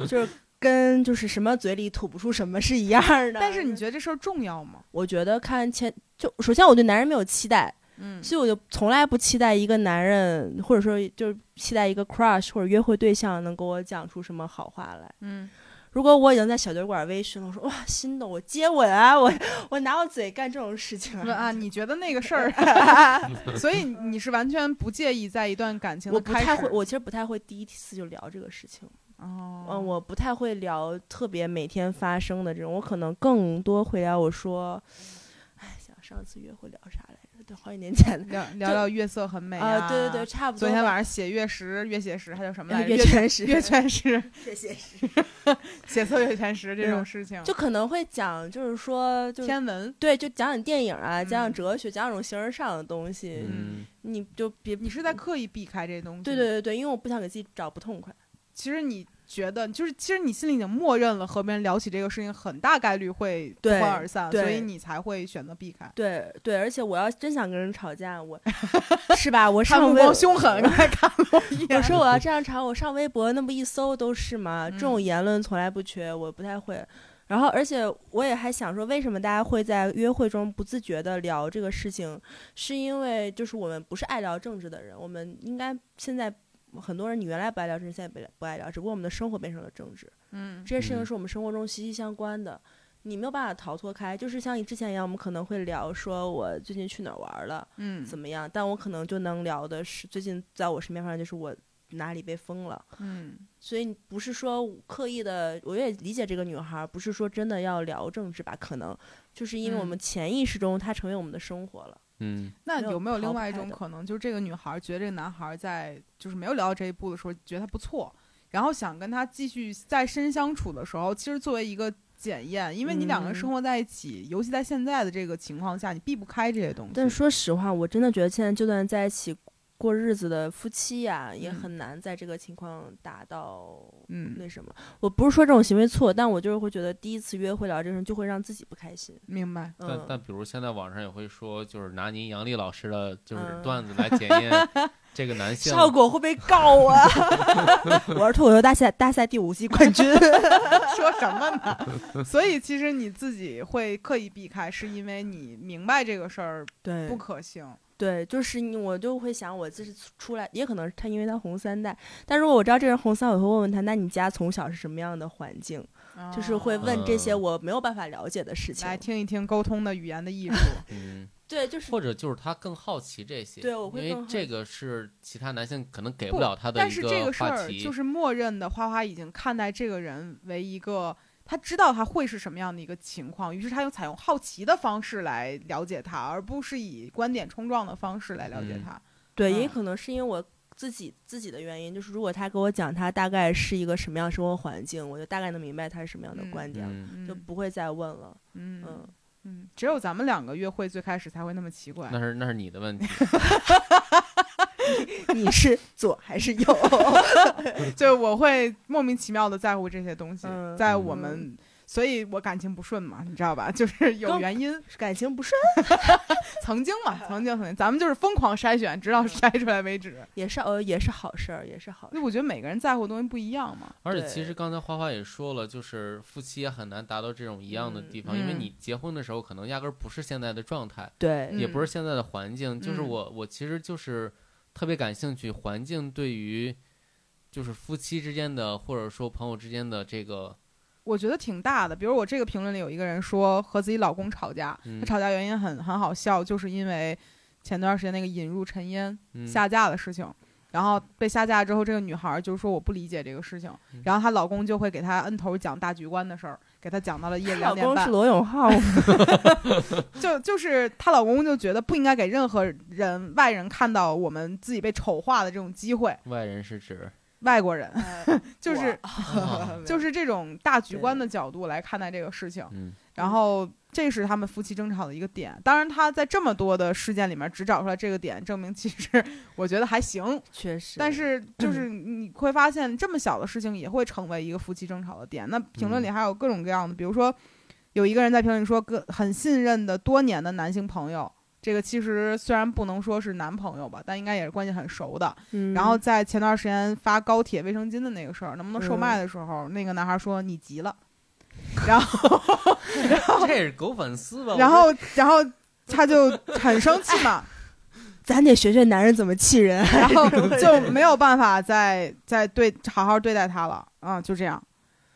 就是跟就是什么嘴里吐不出什么是一样的。但是你觉得这事儿重要吗？我觉得看前就首先我对男人没有期待，嗯所以我就从来不期待一个男人，或者说就是期待一个 crush 或者约会对象能给我讲出什么好话来。嗯如果我已经在小酒馆微醺了，我说哇心动，我接吻啊，我我拿我嘴干这种事情说啊，你觉得那个事儿，所以你是完全不介意在一段感情的开始我不太会，我其实不太会第一次就聊这个事情。哦，嗯，我不太会聊特别每天发生的这种，我可能更多会聊我说，哎，想上次约会聊啥来好几年前聊 聊聊月色很美啊，对对对，。差不多。昨天晚上写月食、月写食，还有什么来着？月月全食，月全食、谢谢是，写错月全食这种嗯事情，就可能会讲，就是说，就天文。对，就讲讲电影啊，讲讲嗯哲学，讲讲这种形而上的东西，嗯，你就别你是在刻意避开这些东西？对对。对对，因为我不想给自己找不痛快。其实你觉得，就是其实你心里已经默认了和别人聊起这个事情，很大概率会不欢而散，所以你才会选择避开。对对，而且我要真想跟人吵架，我 是吧？我上微博凶狠，刚才看了我一眼。我说我要 这样吵，我上微博那么一搜都是嘛，这种嗯言论从来不缺，我不太会。然后，而且我也还想说，为什么大家会在约会中不自觉的聊这个事情，是因为就是我们不是爱聊政治的人，我们应该现在很多人你原来不爱聊政治，现在不不爱聊，只不过我们的生活变成了政治，嗯这些事情嗯是我们生活中息息相关的。你没有办法逃脱开，就是像你之前一样，我们可能会聊说我最近去哪儿玩了，嗯怎么样？但我可能就能聊的是最近在我身边发生就是我哪里被封了，嗯所以不是说刻意的，我也理解这个女孩儿，不是说真的要聊政治吧？可能就是因为我嗯们潜意识中它成为我们的生活了。嗯，那有没有另外一种可能，就是这个女孩觉得这个男孩在就是没有聊到这一步的时候，觉得他不错，然后想跟他继续再深相处的时候，其实作为一个检验，因为你两个人嗯生活在一起，尤其在现在的这个情况下，你避不开这些东西。但是说实话，我真的觉得现在就算在一起过日子的夫妻呀、也嗯很难在这个情况达到嗯，那什么。我不是说这种行为错，但我就是会觉得第一次约会聊这个事就会让自己不开心。明白。但嗯，但比如现在网上也会说，就是拿您杨丽老师的就是嗯段子来检验 这个男性，效果会不会告啊？我是脱口秀大赛大赛第五季冠军。说什么呢？所以其实你自己会刻意避开，是因为你明白这个事儿对不可行。对，就是你，我就会想，我这是出来，也可能他因为他红三代，但如果我知道这人红三，我会问问他，那你家从小是什么样的环境？就是会问这些嗯我没有办法了解的事情。来听一听沟通的语言的艺术。嗯，对，就是或者就是他更好奇这些，对我会因为更好这个是其他男性可能给不不了他的一但是这个事话题，儿就是默认的，花花已经看待这个人为一个，他知道他会是什么样的一个情况，于是他用采用好奇的方式来了解他，而不是以观点冲撞的方式来了解嗯他。对，也嗯可能是因为我自己自己的原因，就是如果他给我讲他大概是一个什么样的生活环境，我就大概能明白他是什么样的嗯观点就不会再问了。嗯嗯，嗯，只有咱们两个约会最开始才会那么奇怪。那是那是你的问题，你是左还是右？就我会莫名其妙的在乎这些东西，嗯在我们，所以我感情不顺嘛，你知道吧？就是有原因，感情不顺曾经嘛，曾经曾经，咱们就是疯狂筛选，直到筛出来为止。也是呃也是好事儿，也是好。因为我觉得每个人在乎的东西不一样嘛。而且其实刚才花花也说了，就是夫妻也很难达到这种一样的地方，因为嗯你结婚的时候可能压根儿不是现在的状态，对，嗯也不是现在的环境，就是嗯我我其实就是特别感兴趣环境对于就是夫妻之间的或者说朋友之间的这个，我觉得挺大的。比如我这个评论里有一个人说和自己老公吵架，嗯他吵架原因很很好笑，就是因为前段时间那个引入尘烟嗯下架的事情。然后被下架之后，这个女孩儿就说我不理解这个事情嗯，然后她老公就会给她摁头讲大局观的事儿，给她讲到了夜里两点半老公是。罗永浩，就就是她老公就觉得不应该给任何人外人看到我们自己被丑化的这种机会，外人是指外国人呃就是啊 就是这种大局观的角度来看待这个事情。嗯然后这是他们夫妻争吵的一个点。当然，他在这么多的事件里面只找出来这个点，证明其实 我觉得还行。确实，但是 就是你会发现，这么小的事情也会成为一个夫妻争吵的点。那评论里还有各种各样的，比如说有一个人在评论里说，个很信任的多年的男性朋友。这个其实虽然不能说是男朋友吧，但应该也是关系很熟的。嗯，然后在前段时间发高铁卫生巾的那个事儿，能不能售卖的时候，那个男孩说你急了，然后然后 这是狗粉丝吧？然后然后他就很生气嘛，咱得学学男人怎么气人。然后就没有办法再再对好好对待他了啊，就这样。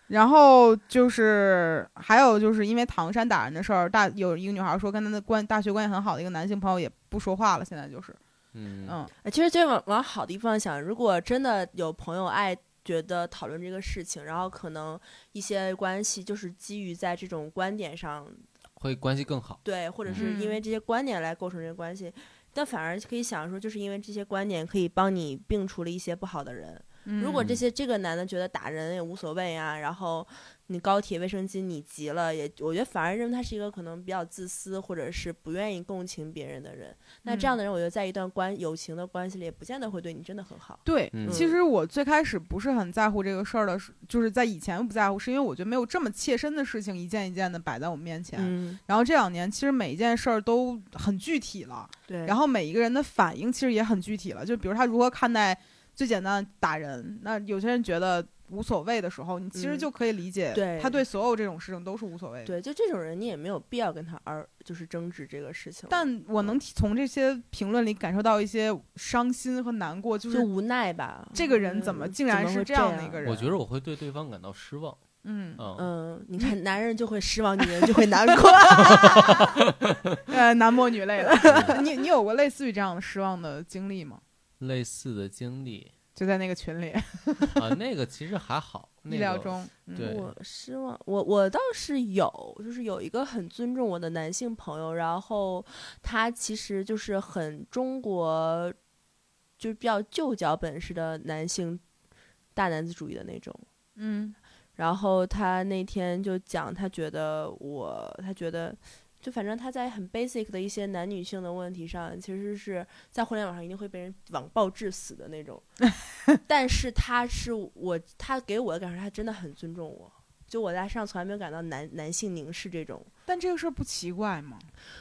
然后就是还有就是因为唐山打人的事儿，大有一个女孩说跟她的关大学关系很好的一个男性朋友也不说话了，现在就是嗯嗯呃其实就往往好的地方想，如果真的有朋友爱觉得讨论这个事情，然后可能一些关系就是基于在这种观点上，会关系更好。对，或者是因嗯为这些观点来构成这个关系，但反而可以想说，就是因为这些观点可以帮你摒除了一些不好的人。如果这嗯些这个男的觉得打人也无所谓啊，然后你高铁卫生巾你急了也，我觉得反而认为他是一个可能比较自私或者是不愿意共情别人的人。那这样的人，我觉得在一段关友情的关系里，也不见得会对你真的很好。对，嗯其实我最开始不是很在乎这个事儿的，是就是在以前不在乎，是因为我觉得没有这么切身的事情一件一件的摆在我面前。嗯，然后这两年其实每一件事儿都很具体了，对。然后每一个人的反应其实也很具体了。就比如他如何看待最简单的打人，那有些人觉得无所谓的时候，你其实嗯就可以理解，他对所有这种事情都是无所谓的。对，就这种人，你也没有必要跟他而就是争执这个事情，但我能从这些评论里感受到一些伤心和难过，就就是无奈吧。这个人怎么嗯竟然是这样的一个人？我觉得我会对对方感到失望。嗯嗯，嗯，你看，男人就会失望，女人就会难过。呃，男 默女泪了。你你有过类似于这样的失望的经历吗？类似的经历就在那个群里，啊，那个其实还好。那个意料中。嗯对我失望，我我倒是有，就是有一个很尊重我的男性朋友，然后他其实就是很中国，就是比较旧脚本式的男性大男子主义的那种。嗯然后他那天就讲，他觉得我，他觉得，就反正他在很 basic 的一些男女性的问题上，其实是在互联网上一定会被人网暴致死的那种。但是他是我，他给我的感受，他真的很尊重我。就我在上从来没有感到男男性凝视这种，但这个事儿不奇怪吗？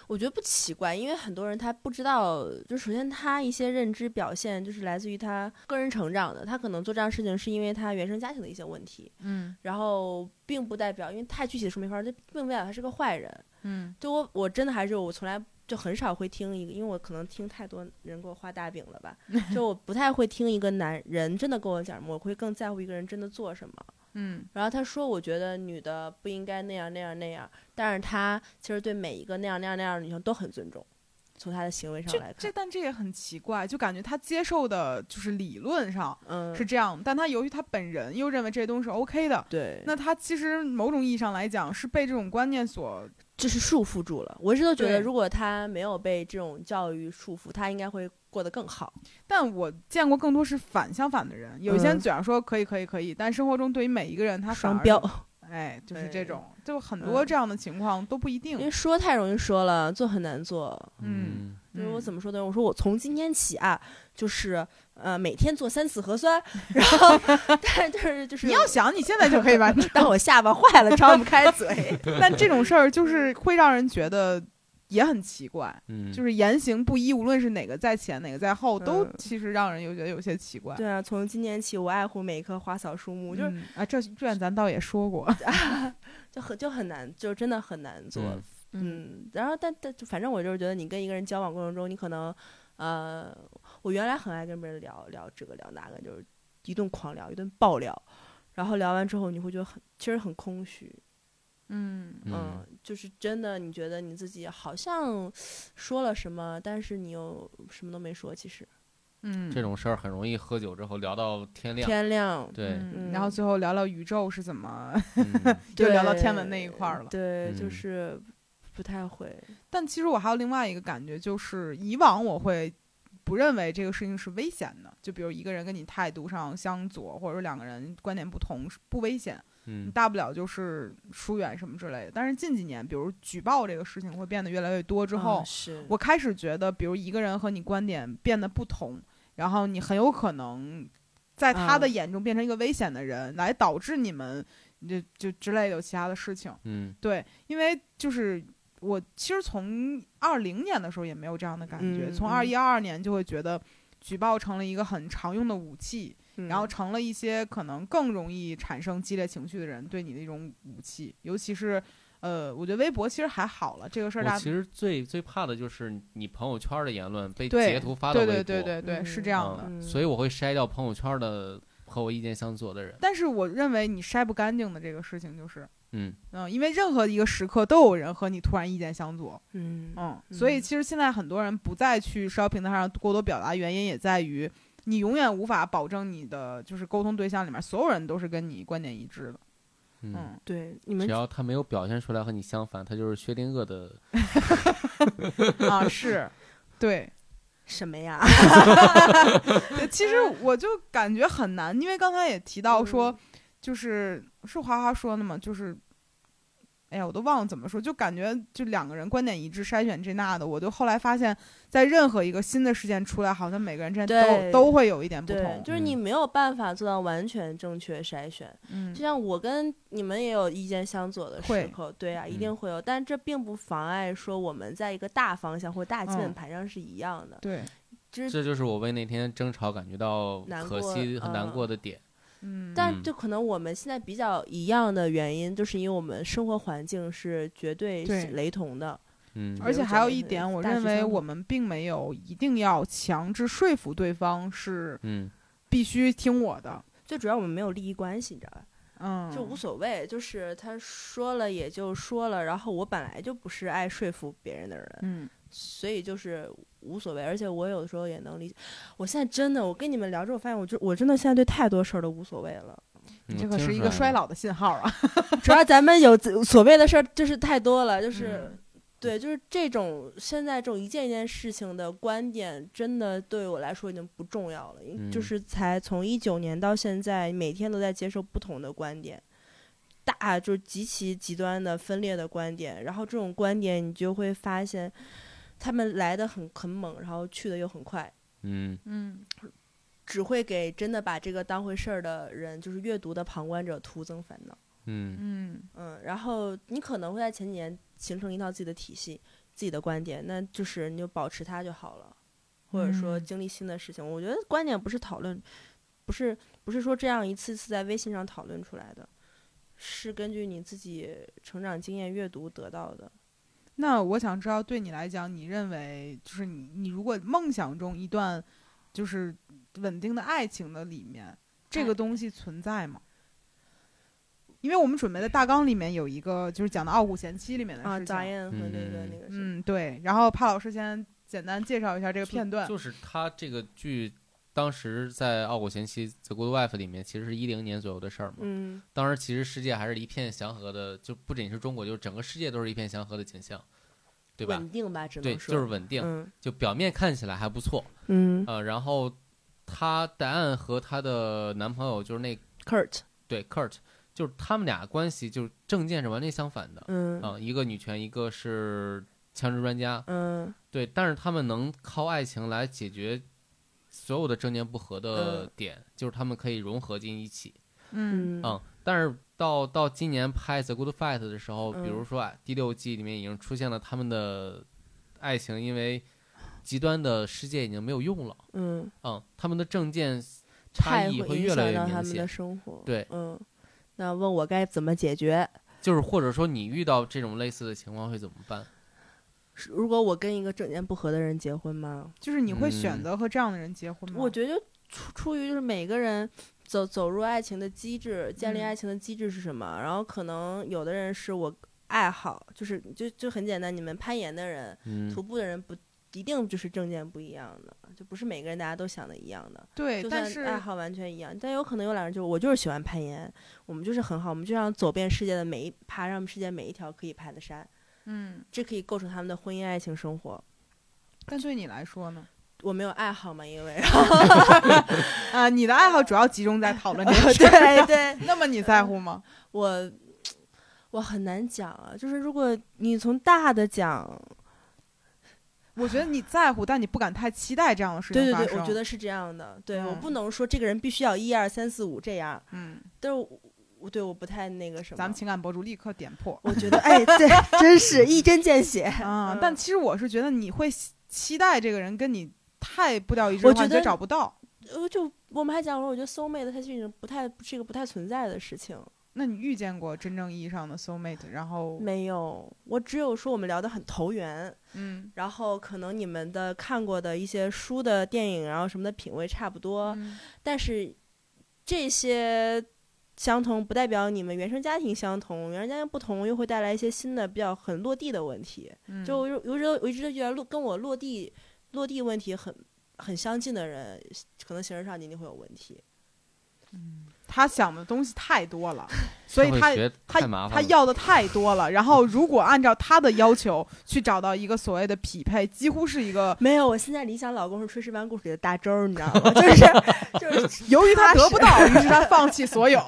我觉得不奇怪，因为很多人他不知道，就首先他一些认知表现就是来自于他个人成长的，他可能做这样事情是因为他原生家庭的一些问题，嗯然后并不代表，因为太具体的说没法儿，这并不代表他是个坏人。嗯。就我我真的还是我从来就很少会听一个，因为我可能听太多人给我画大饼了吧，就我不太会听一个男人真的跟我讲什么，我会更在乎一个人真的做什么。嗯。然后他说，我觉得女的不应该那样那样那样，但是他其实对每一个那样那样那样的女生都很尊重，从他的行为上来看，这但这也很奇怪，就感觉他接受的就是理论上嗯，是这样，但他由于他本人又认为这些东西是 OK 的，对，那他其实某种意义上来讲是被这种观念所就是束缚住了。我一直都觉得，如果他没有被这种教育束缚，他应该会过得更好。但我见过更多是反相反的人，有些人嗯嘴上说可以可以可以，但生活中对于每一个人他双标，哎，就 是这种，就很多嗯这样的情况都不一定因为。说太容易说了，做很难做。嗯就是我嗯怎么说呢？我说我从今天起啊，就是呃每天做三次核酸，然后 但就是就是你要想，你现在就可以完成，但我下巴坏了，张不开嘴。但这种事儿就是会让人觉得也很奇怪，嗯，就是言行不一，无论是哪个在前，哪个在后，都嗯其实让人有觉得有些奇怪。对啊，从今年起，我爱护每一棵花草树木，就是嗯啊，这这咱倒也说过，就很就很难，就真的很难做。嗯嗯，然后但但反正我就是觉得，你跟一个人交往过程中，你可能，呃，我原来很爱跟别人聊聊这个聊那个，就是一顿狂聊，一顿爆聊，然后聊完之后，你会觉得很其实很空虚，嗯。嗯，就是真的，你觉得你自己好像说了什么，但是你又什么都没说，其实。嗯，这种事儿很容易喝酒之后聊到天亮。天亮，对，然后最后聊聊宇宙是怎么，嗯。就聊到天文那一块儿了。对，就嗯。是不太会，但其实我还有另外一个感觉，就是以往我会不认为这个事情是危险的，就比如一个人跟你态度上相左，或者说两个人观点不同是不危险，你嗯大不了就是疏远什么之类的。但是近几年，比如举报这个事情会变得越来越多之后，啊是我开始觉得，比如一个人和你观点变得不同，然后你很有可能在他的啊眼中变成一个危险的人，来导致你们就就之类的有其他的事情。嗯对，因为就是我其实从二零年的时候也没有这样的感觉，嗯从嗯二一二二年就会觉得举报成了一个很常用的武器，然后嗯成了一些可能更容易产生激烈情绪的人对你的一种武器，尤其是。呃，我觉得微博其实还好了，这个事儿大我其实最最怕的就是你朋友圈的言论被截图发到微博，对对对对对，是这样的。所以我会筛掉朋友圈的和我意见相左的人。但是我认为你筛不干净的这个事情就是，嗯嗯，因为任何一个时刻都有人和你突然意见相左，嗯嗯，所以嗯其实现在很多人不再去社交平台上过多表达，原因也在于你永远无法保证你的就是沟通对象里面所有人都是跟你观点一致的，嗯，嗯，对你们只要他没有表现出来和你相反，他就是薛定谔的。啊是，对，什么呀？其实我就感觉很难，因为刚才也提到说，嗯就是是华华说的嘛，就是，哎呀，我都忘了怎么说，就感觉就两个人观点一致，筛选这那的，我就后来发现，在任何一个新的事件出来，好像每个人之间都都会有一点不，同，就是你没有办法做到完全正确筛选。嗯就像我跟你们也有意见相左的时会候，对啊，一嗯定会有，但这并不妨碍说我们在一个大方向或大基本嗯盘上是一样的。对，这这就是我为那天争吵感觉到可惜和难嗯过的点。但就可能我们现在比较一样的原因，就是因为我们生活环境是绝对雷同的。嗯，而且还有一点，我认为我们并没有一定要强制说服对方是嗯。必须听我的，最主要我们没有利益关系，你知道吧？嗯，就无所谓，就是他说了也就说了，然后我本来就不是爱说服别人的人，嗯。所以就是无所谓。而且我有的时候也能理解，我现在真的，我跟你们聊之后发现，我就我真的现在对太多事儿都无所谓了。嗯这可是一个衰老的信号啊，主要咱们有所谓的事儿就是太多了，就是。嗯对，就是这种现在这种一件一件事情的观点，真的对我来说已经不重要了。嗯就是才从一九年到现在，每天都在接受不同的观点，大就是极其极端的分裂的观点。然后这种观点，你就会发现，他们来的很很猛，然后去的又很快，嗯嗯只会给真的把这个当回事儿的人，就是阅读的旁观者徒增烦恼。嗯嗯嗯，然后你可能会在前几年形成一套自己的体系、自己的观点，那就是你就保持它就好了，或者说嗯经历新的事情。我觉得观点不是讨论，不是不是说这样一次次在微信上讨论出来的，是根据你自己成长经验阅读得到的。那我想知道，对你来讲，你认为就是你，你如果梦想中一段就是稳定的爱情的里面，这个东西存在吗？因为我们准备的大纲里面有一个就是讲的《傲骨贤妻》里面的啊事情，，Diane 和那个嗯那个，嗯，对。然后帕老师先简单介绍一下这个片段，就是他这个剧当时在《傲骨贤妻》The Good Wife 里面，其实是一零年左右的事儿嘛。嗯。当时其实世界还是一片祥和的，就不仅是中国，就是整个世界都是一片祥和的景象，对吧？稳定吧，只对，能说就是稳定，嗯。就表面看起来还不错，嗯。呃，然后她戴安和她的男朋友就是那，Kurt，对 Kurt，就是他们俩关系就是政见是完全相反的，嗯。啊、一个女权，一个是枪支专家，嗯。对，但是他们能靠爱情来解决所有的政见不合的嗯。点，就是他们可以融合进一起，嗯。嗯。嗯，但是到到今年拍《The Good Fight》的时候，比如嗯说啊，第六季里面已经出现了他们的爱情，因为极端的世界已经没有用了，嗯，嗯，他们的证件差异会越来越响到他们的明显，生活。对。嗯，那问我该怎么解决？就是或者说你遇到这种类似的情况会怎么办？是如果我跟一个政见不合的人结婚吗？就是你会选嗯择和这样的人结婚吗？我觉得出出于就是每个人走走入爱情的机制，建立嗯爱情的机制是什么？然后可能有的人是我爱好，就是就就很简单，你们攀岩的人、嗯徒步的人不。一定就是证件不一样的，就不是每个人大家都想的一样的。对，就但是算爱好完全一样，但有可能有两人就我就是喜欢攀岩，我们就是很好，我们就想走遍世界的每一爬上世界每一条可以爬的山，嗯，这可以构成他们的婚姻爱情生活。但对你来说呢？我没有爱好嘛，因为 啊，你的爱好主要集中在讨论这个事儿，对对，那么你在乎吗？我我很难讲啊，就是如果你从大的讲，我觉得你在乎，但你不敢太期待这样的事情发生。对对对，我觉得是这样的。对、我嗯不能说这个人必须要一二三四五这样，嗯，但是我我对我不太那个什么。咱们情感博主立刻点破我觉得，哎，对，真是一针见血啊！嗯但其实我是觉得你会期期待这个人跟你太步调一致我觉得找不到。呃，就我们还讲说，我觉得 soul mate 它是一种不太是一个不太存在的事情。那你遇见过真正意义上的 soul mate？然后，没有，我只有说我们聊得很投缘，嗯，然后可能你们的看过的一些书的电影，然后什么的品味差不多，嗯但是这些相同不代表你们原生家庭相同，原生家庭不同又会带来一些新的比较很落地的问题。嗯就我有有时候我一直都觉得落跟我落地落地问题很很相近的人，可能形式上一定会有问题。他想的东西太多了，所以他他。他要的太多了。然后，如果按照他的要求去找到一个所谓的匹配，几乎是一个没有，我现在理想老公是《炊事班故事》里的大周儿，你知道吗？就是就是由于他得不到，于是他放弃所有，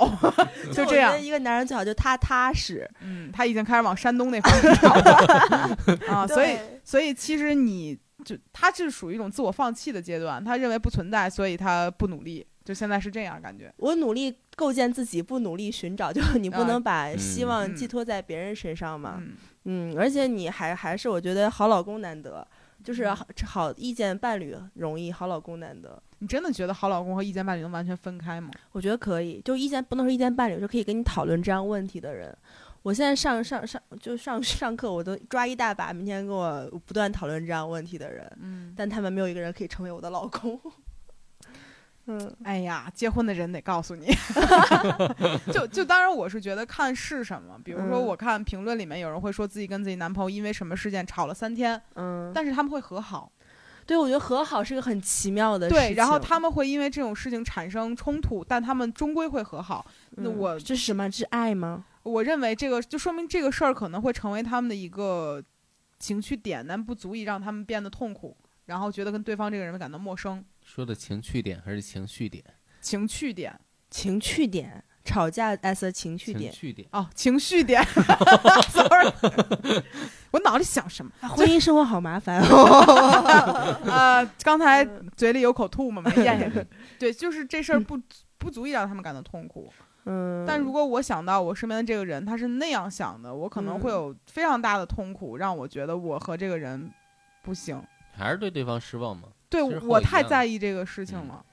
就这样我觉得。一个男人最好就他踏实。嗯，他已经开始往山东那方面找了啊，所以所以其实你就他是属于一种自我放弃的阶段，他认为不存在，所以他不努力，就现在是这样感觉。我努力构建自己，不努力寻找，就你不啊能把希望嗯寄托在别人身上嘛。嗯嗯，而且你还还是我觉得好老公难得，就是嗯好好意见伴侣容易，好老公难得。你真的觉得好老公和意见伴侣能完全分开吗？我觉得可以，就意见不能说意见伴侣，就可以跟你讨论这样问题的人。我现在上上上就上 上课，我都抓一大把，明天跟我不断讨论这样问题的人，嗯，但他们没有一个人可以成为我的老公。嗯，哎呀，结婚的人得告诉你，就就当然我是觉得看是什么，比如说嗯我看评论里面有人会说自己跟自己男朋友因为什么事件吵了三天，嗯，但是他们会和好，对，我觉得和好是个很奇妙的事情。对，然后他们会因为这种事情产生冲突，但他们终归会和好。那嗯我这是什么？这是爱吗？我认为这个就说明这个事儿可能会成为他们的一个情绪点，但不足以让他们变得痛苦，然后觉得跟对方这个人感到陌生。说的情趣点还是情绪点？情趣点情趣点，吵架 as a 情趣点。情绪点。哦，情绪点，sorry，我脑里想什么？啊婚姻生活好麻烦哦。呃，刚才嘴里有口吐沫没咽下去。对，就是这事儿不不足以让他们感到痛苦。嗯，但如果我想到我身边的这个人他是那样想的，我可能会嗯有非常大的痛苦，让我觉得我和这个人不行。还是对对方失望吗？对我太在意这个事情嗯了，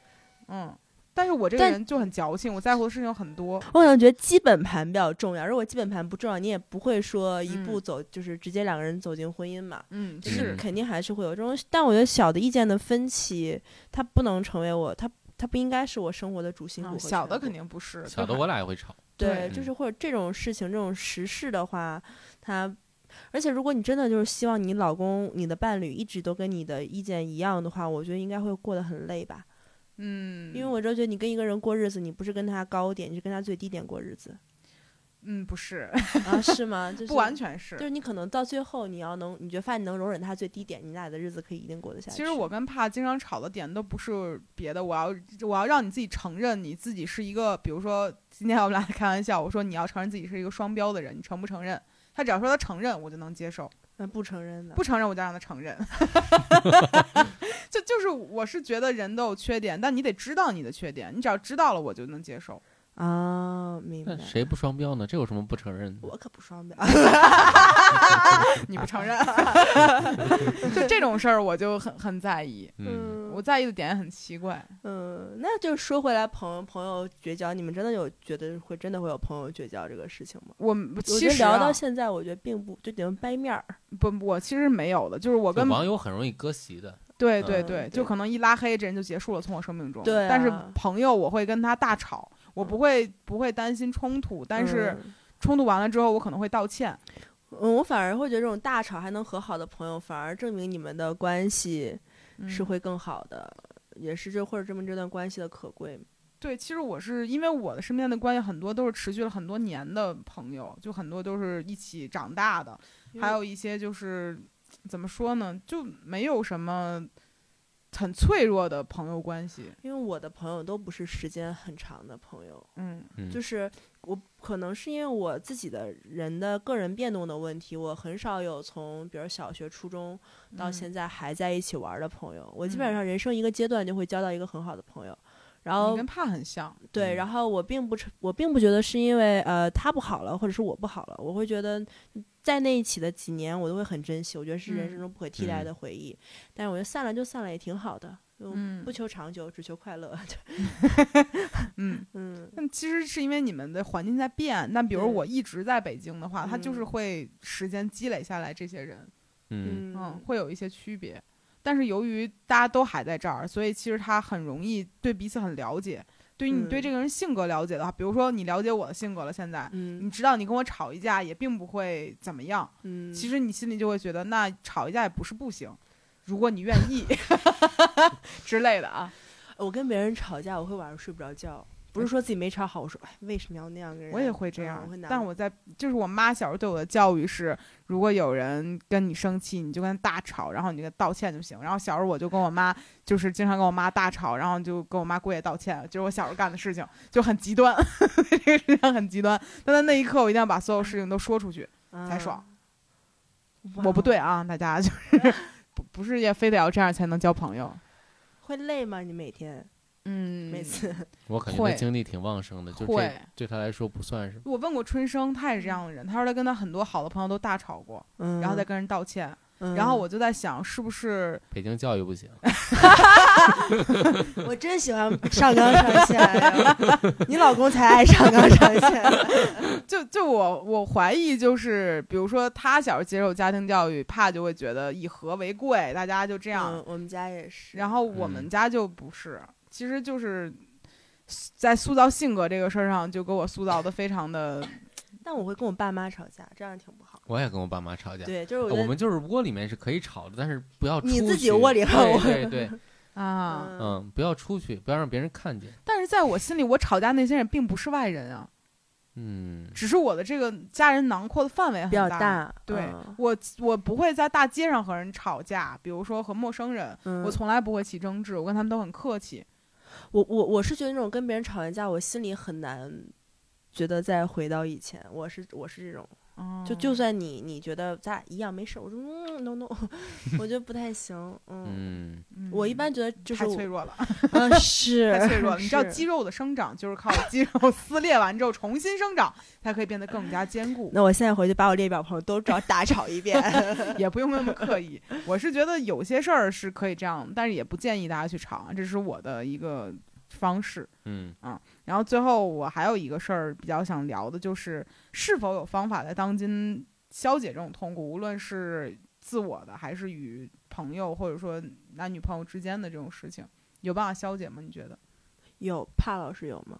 嗯。但是我这个人就很矫情，我在乎的事情很多。我可能觉得基本盘比较重要。如果基本盘不重要，你也不会说一步嗯走，就是直接两个人走进婚姻嘛。嗯，是肯定还是会有这种，但我觉得小的意见的分歧，它不能成为我，它它不应该是我生活的主心骨小的肯定不是，小的我俩也会吵。对，对就是或者这种事情、这种时事的话，它，而且如果你真的就是希望你老公、你的伴侣一直都跟你的意见一样的话，我觉得应该会过得很累吧。嗯，因为我就觉得你跟一个人过日子，你不是跟他高点，你是跟他最低点过日子嗯不是，啊？是吗？就是不完，全是就。是你可能到最后你要能，你觉得发现你能容忍他最低点，你俩的日子可以一定过得下去。其实我跟帕经常吵的点都不是别的，我要我要让你自己承认你自己是一个，比如说今天我们俩在开玩笑，我说你要承认自己是一个双标的人，你承不承认？他只要说他承认，我就能接受；那不承认呢，不承认，我就让他承认。就就是我是觉得人都有缺点，但你得知道你的缺点，你只要知道了，我就能接受。啊，明白那。谁不双标呢？这有什么不承认的？我可不双标。你不承认，就这种事儿我就很很在意。嗯，我在意的点也很奇怪。嗯，那就说回来，朋友朋友绝交，你们真的有觉得会真的会有朋友绝交这个事情吗？我其实、啊、聊到现在，我觉得并不就你们掰面儿。不，我其实没有的，就是我跟网友很容易割席的。嗯对对对，就可能一拉黑，这人就结束了，从我生命中。对但是啊朋友，我会跟他大吵，我不会不会担心冲突，但是嗯冲突完了之后，我可能会道歉。嗯，我反而会觉得这种大吵还能和好的朋友，反而证明你们的关系是嗯会更好的，也是这或者证明这段关系的可贵。对，其实我是因为我的身边的关系很多都是持续了很多年的朋友，就很多都是一起长大的，还有一些就是怎么说呢，就没有什么很脆弱的朋友关系。因为我的朋友都不是时间很长的朋友，嗯嗯，就是我可能是因为我自己的人的个人变动的问题，我很少有从比如小学、初中到现在，还在一起玩的朋友。我基本嗯上人生一个阶段就会交到一个很好的朋友，然后你跟怕很像。对，嗯然后我并不成，我并不觉得是因为呃他不好了，或者是我不好了，我会觉得在那一起的几年我都会很珍惜，我觉得是人生嗯中不可替代嗯的回忆。但是我觉得散了就散了也挺好的，嗯不求长久，只求快乐。嗯。嗯那其实是因为你们的环境在变，那比如我一直在北京的话，他就是嗯会时间积累下来这些人，嗯嗯，会有一些区别。但是由于大家都还在这儿，所以其实他很容易对彼此很了解。对于你对嗯这个人性格了解的话，比如说你了解我的性格了，现在嗯你知道你跟我吵一架也并不会怎么样，嗯，其实你心里就会觉得，那吵一架也不是不行，如果你愿意 之类的啊。我跟别人吵架，我会晚上睡不着觉。不是说自己没吵好，我说哎，为什么要那样跟人？我也会这嗯样，但我在就是我妈小时候对我的教育是，如果有人跟你生气，你就跟他大吵，然后你就跟他道歉就行。然后小时候我就跟我妈就是经常跟我妈大吵，然后就跟我妈跪下道歉，就是我小时候干的事情，就很极端，这个事情很极端。但在那一刻，我一定要把所有事情都说出去才爽。我不对啊，大家就是 不不是也非得要这样才能交朋友。会累吗？你每天嗯，每次 我感觉会他精力挺旺盛的，就对他来说不算什么。我问过春生，他也是这样的人。他说他跟他很多好的朋友都大吵过，嗯，然后再跟人道歉。嗯，然后我就在想，是不是北京教育不行，我真喜欢上纲上线，你老公才爱上纲上线。就就我我怀疑，就是比如说他小时候接受家庭教育，怕就会觉得以和为贵，大家就这这样。我们家也是。然后我们嗯家就不是，其实就是在塑造性格这个事儿上，就给我塑造的非常的。但我会跟我爸妈吵架，这样挺不好。我也跟我爸妈吵架。对，就是我呃我们就是窝里面是可以吵的，但是不要出你自己窝里和我对对对，啊！嗯嗯，不要出去，不要让别人看见。但是在我心里，我吵架那些人并不是外人啊，嗯，只是我的这个家人囊括的范围很比较大。大。对嗯我，我不会在大街上和人吵架，比如说和陌生人，嗯我从来不会起争执，我跟他们都很客气。我我我是觉得那种跟别人吵完架，我心里很难觉得再回到以前。我是我是这种，哦就就算你你觉得咱俩一样没事，我说嗯 no no，我觉得不太行。嗯，我一般觉得就 是太脆弱了，嗯是太脆弱了。你知道肌肉的生长就是靠肌肉撕裂完之后重新生长，才可以变得更加坚固。那我现在回去把我列表朋友都找大吵一遍。也不用那么刻意。我是觉得有些事儿是可以这样，但是也不建议大家去吵啊，这是我的一个方式。嗯然后最后我还有一个事儿比较想聊的，就是是否有方法在当今消解这种痛苦，无论是自我的还是与朋友或者说男女朋友之间的这种事情，有办法消解吗？你觉得？有帕老师有吗？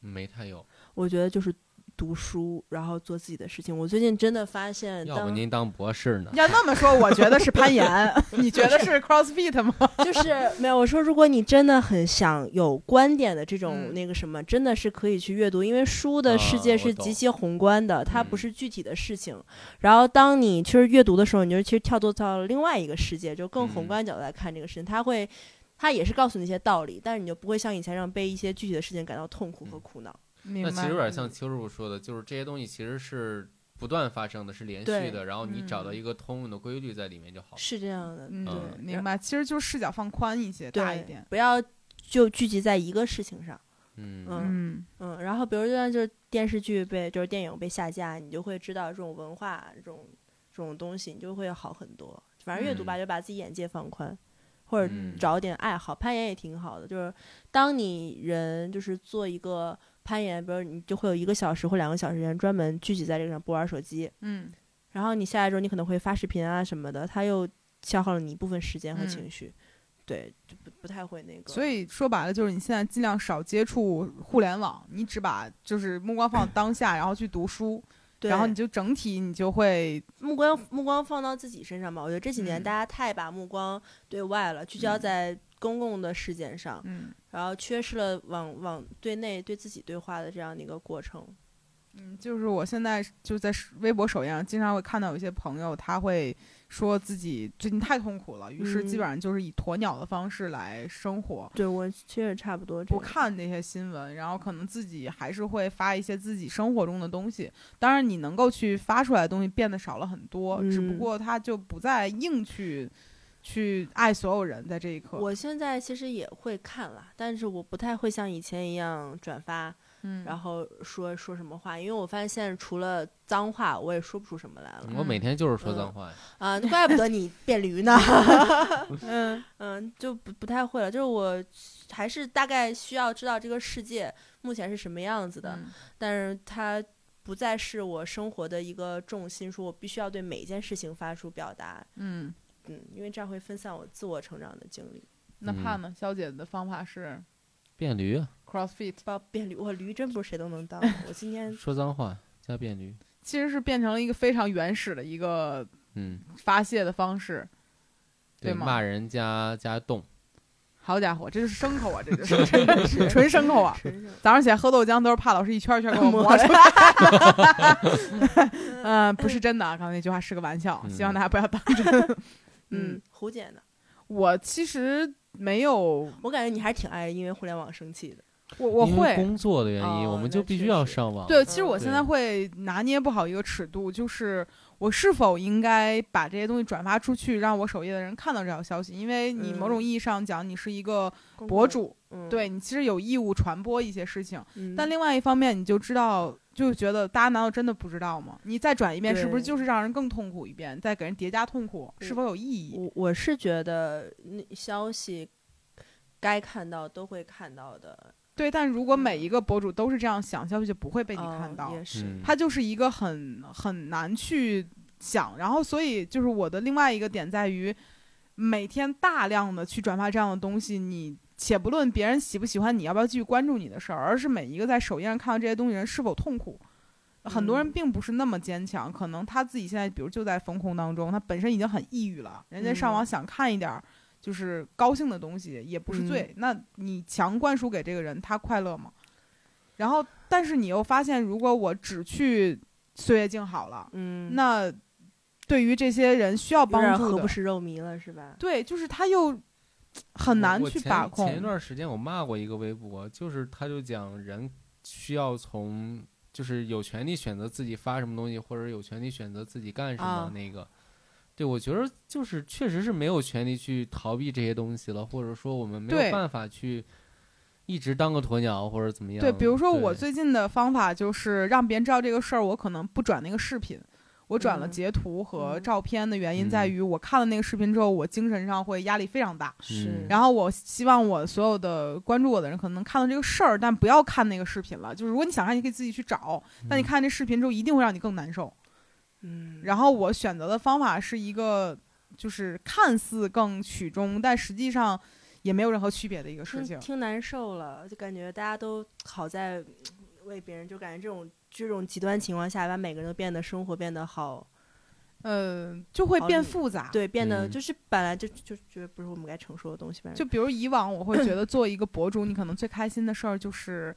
没太有。我觉得就是读书，然后做自己的事情。我最近真的发现要不，您当博士呢？要那么说，我觉得是攀岩，你觉得是 CrossFit 吗？就是没有我说，如果你真的很想有观点的这种嗯那个什么，真的是可以去阅读，因为书的世界是极其宏观的，它不嗯是具体的事情。然后当你其实阅读的时候，你就其实跳脱到另外一个世界，就更宏嗯观角度来看这个事情，它会。它也是告诉你一些道理，但是你就不会像以前这样被一些具体的事情感到痛苦和嗯苦恼。那其实有点嗯像邱师傅说的，就是这些东西其实是不断发生的，是连续的，然后你找到嗯一个通用的规律在里面就好了。是这样的，嗯，对，明白。其实就是视角放宽一些，大一对点。不要就聚集在一个事情上。嗯嗯然后比如就像就是电视剧被就是电影被下架，你就会知道这种文化这种这种东西，你就会好很多。反正阅读吧，嗯就把自己眼界放宽，或者嗯找点爱好，攀岩也挺好的。就是当你人就是做一个攀岩，比如你就会有一个小时或两个小时人专门聚集在这个上不玩手机，嗯然后你下来之后你可能会发视频啊什么的，它又消耗了你一部分时间和嗯情绪。对，就不不太会那个。所以说白了，就是你现在尽量少接触互联网，你只把就是目光放当下，然后去读书，对，然后你就整体你就会目光目光放到自己身上吧。我觉得这几年嗯大家太把目光对外了，聚焦嗯在公共的事件上，嗯然后缺失了往往对内对自己对话的这样的一个过程。嗯，就是我现在就在微博首页上经常会看到有一些朋友，他会说自己最近太痛苦了，于是基嗯本上就是以鸵鸟的方式来生活。对我其实也差不多这不。看那些新闻，然后可能自己还是会发一些自己生活中的东西。当然，你能够去发出来的东西变得少了很多，只不嗯过他就不再硬去去爱所有人，在这一刻。我现在其实也会看了，但是我不太会像以前一样转发。嗯，然后说说什么话，因为我发现现在除了脏话，我也说不出什么来了。我每天就是说嗯脏话呀。啊，怪不得你变驴呢。嗯嗯，就不不太会了。就是我还是大概需要知道这个世界目前是什么样子的，嗯但是它不再是我生活的一个重心，说我必须要对每一件事情发出表达。嗯，嗯，因为这样会分散我自我成长的精力。嗯那怕呢？肖姐的方法是变驴啊，CrossFit，包变驴，我驴真不是谁都能当。我今天说脏话加变驴。其实是变成了一个非常原始的一个嗯，发泄的方式。对吗骂人加加动。好家伙，这就是牲口啊！这就是 真的是纯 牲口啊！早上起来喝豆浆都是怕老师一圈一圈给我磨磨出来。嗯，不是真的啊，刚才那句话是个玩笑，嗯希望大家不要当真。嗯，胡姐呢？我其实没有，我感觉你还是挺爱因为互联网生气的。我我因为会工作的原因，哦我们就必须要上网。对，其实嗯我现在会拿捏不好一个尺度，就是我是否应该把这些东西转发出去，让我首页的人看到这条消息，因为你某种嗯意义上讲，你是一个，博主，嗯，对你其实有义务传播一些事情。嗯，但另外一方面，你就知道，就觉得大家难道真的不知道吗？你再转一遍，是不是就是让人更痛苦一遍，再给人叠加痛苦，是否有意义？我我是觉得那消息该看到都会看到的，对，但如果每一个博主都是这样想，消息就不会被你哦看到。也是，嗯它就是一个很很难去想，然后所以就是我的另外一个点在于，每天大量的去转发这样的东西，你且不论别人喜不喜欢你，要不要继续关注你的事儿，而是每一个在首页上看到这些东西的人是否痛苦。很多人嗯并不是那么坚强，可能他自己现在，比如就在风控当中，他本身已经很抑郁了，人家上网嗯想看一点儿就是高兴的东西，也不是罪。那你强灌输给这个人，他快乐吗？然后，但是你又发现，如果我只去岁月静好了，嗯，那对于这些人需要帮助的，何不食肉糜了，是吧？对，就是他又很难去把控。前一段时间我骂过一个微博，就是他就讲人需要从就是有权利选择自己发什么东西，或者有权利选择自己干什么啊那个。对，我觉得就是确实是没有权利去逃避这些东西了，或者说我们没有办法去一直当个鸵鸟或者怎么样。对，比如说我最近的方法就是让别人知道这个事儿，我可能不转那个视频，我转了嗯截图和嗯照片的原因在嗯于，我看了那个视频之后，我精神上会压力非常大。是然后我希望我所有的关注我的人可能能看到这个事儿，但不要看那个视频了。就是如果你想看，你可以自己去找，但你嗯看这视频之后，一定会让你更难受。嗯，然后我选择的方法是一个，就是看似更曲中，但实际上也没有任何区别的一个事情。听听难受了，就感觉大家都好在嗯为别人，就感觉这种这种极端情况下，把每个人都变得生活变得好，呃，就会变复杂。对，变得嗯就是本来就就觉得不是我们该承受的东西，反正就比如以往，我会觉得做一个博主，你可能最开心的事儿就是。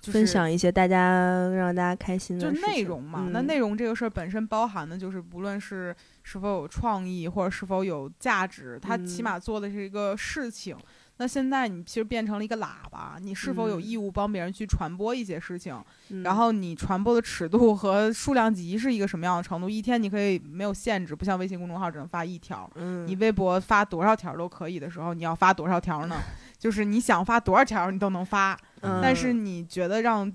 就是分享一些大家让大家开心的就是内容嘛。那嗯内容这个事儿本身包含的就是，不论是是否有创意，或者是否有价值，它起嗯码做的是一个事情。那现在你其实变成了一个喇叭，你是否有嗯义务帮别人去传播一些事情？嗯然后你传播的尺度和数量级是一个什么样的程度？一天你可以没有限制，不像微信公众号只能发一条。嗯，你微博发多少条都可以的时候，你要发多少条呢？就是你想发多少条你都能发，嗯但是你觉得让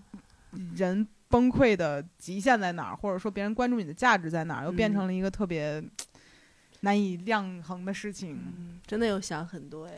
人崩溃的极限在哪儿，或者说别人关注你的价值在哪儿，又变嗯成了一个特别 难以量衡的事情。嗯真的有想很多哎，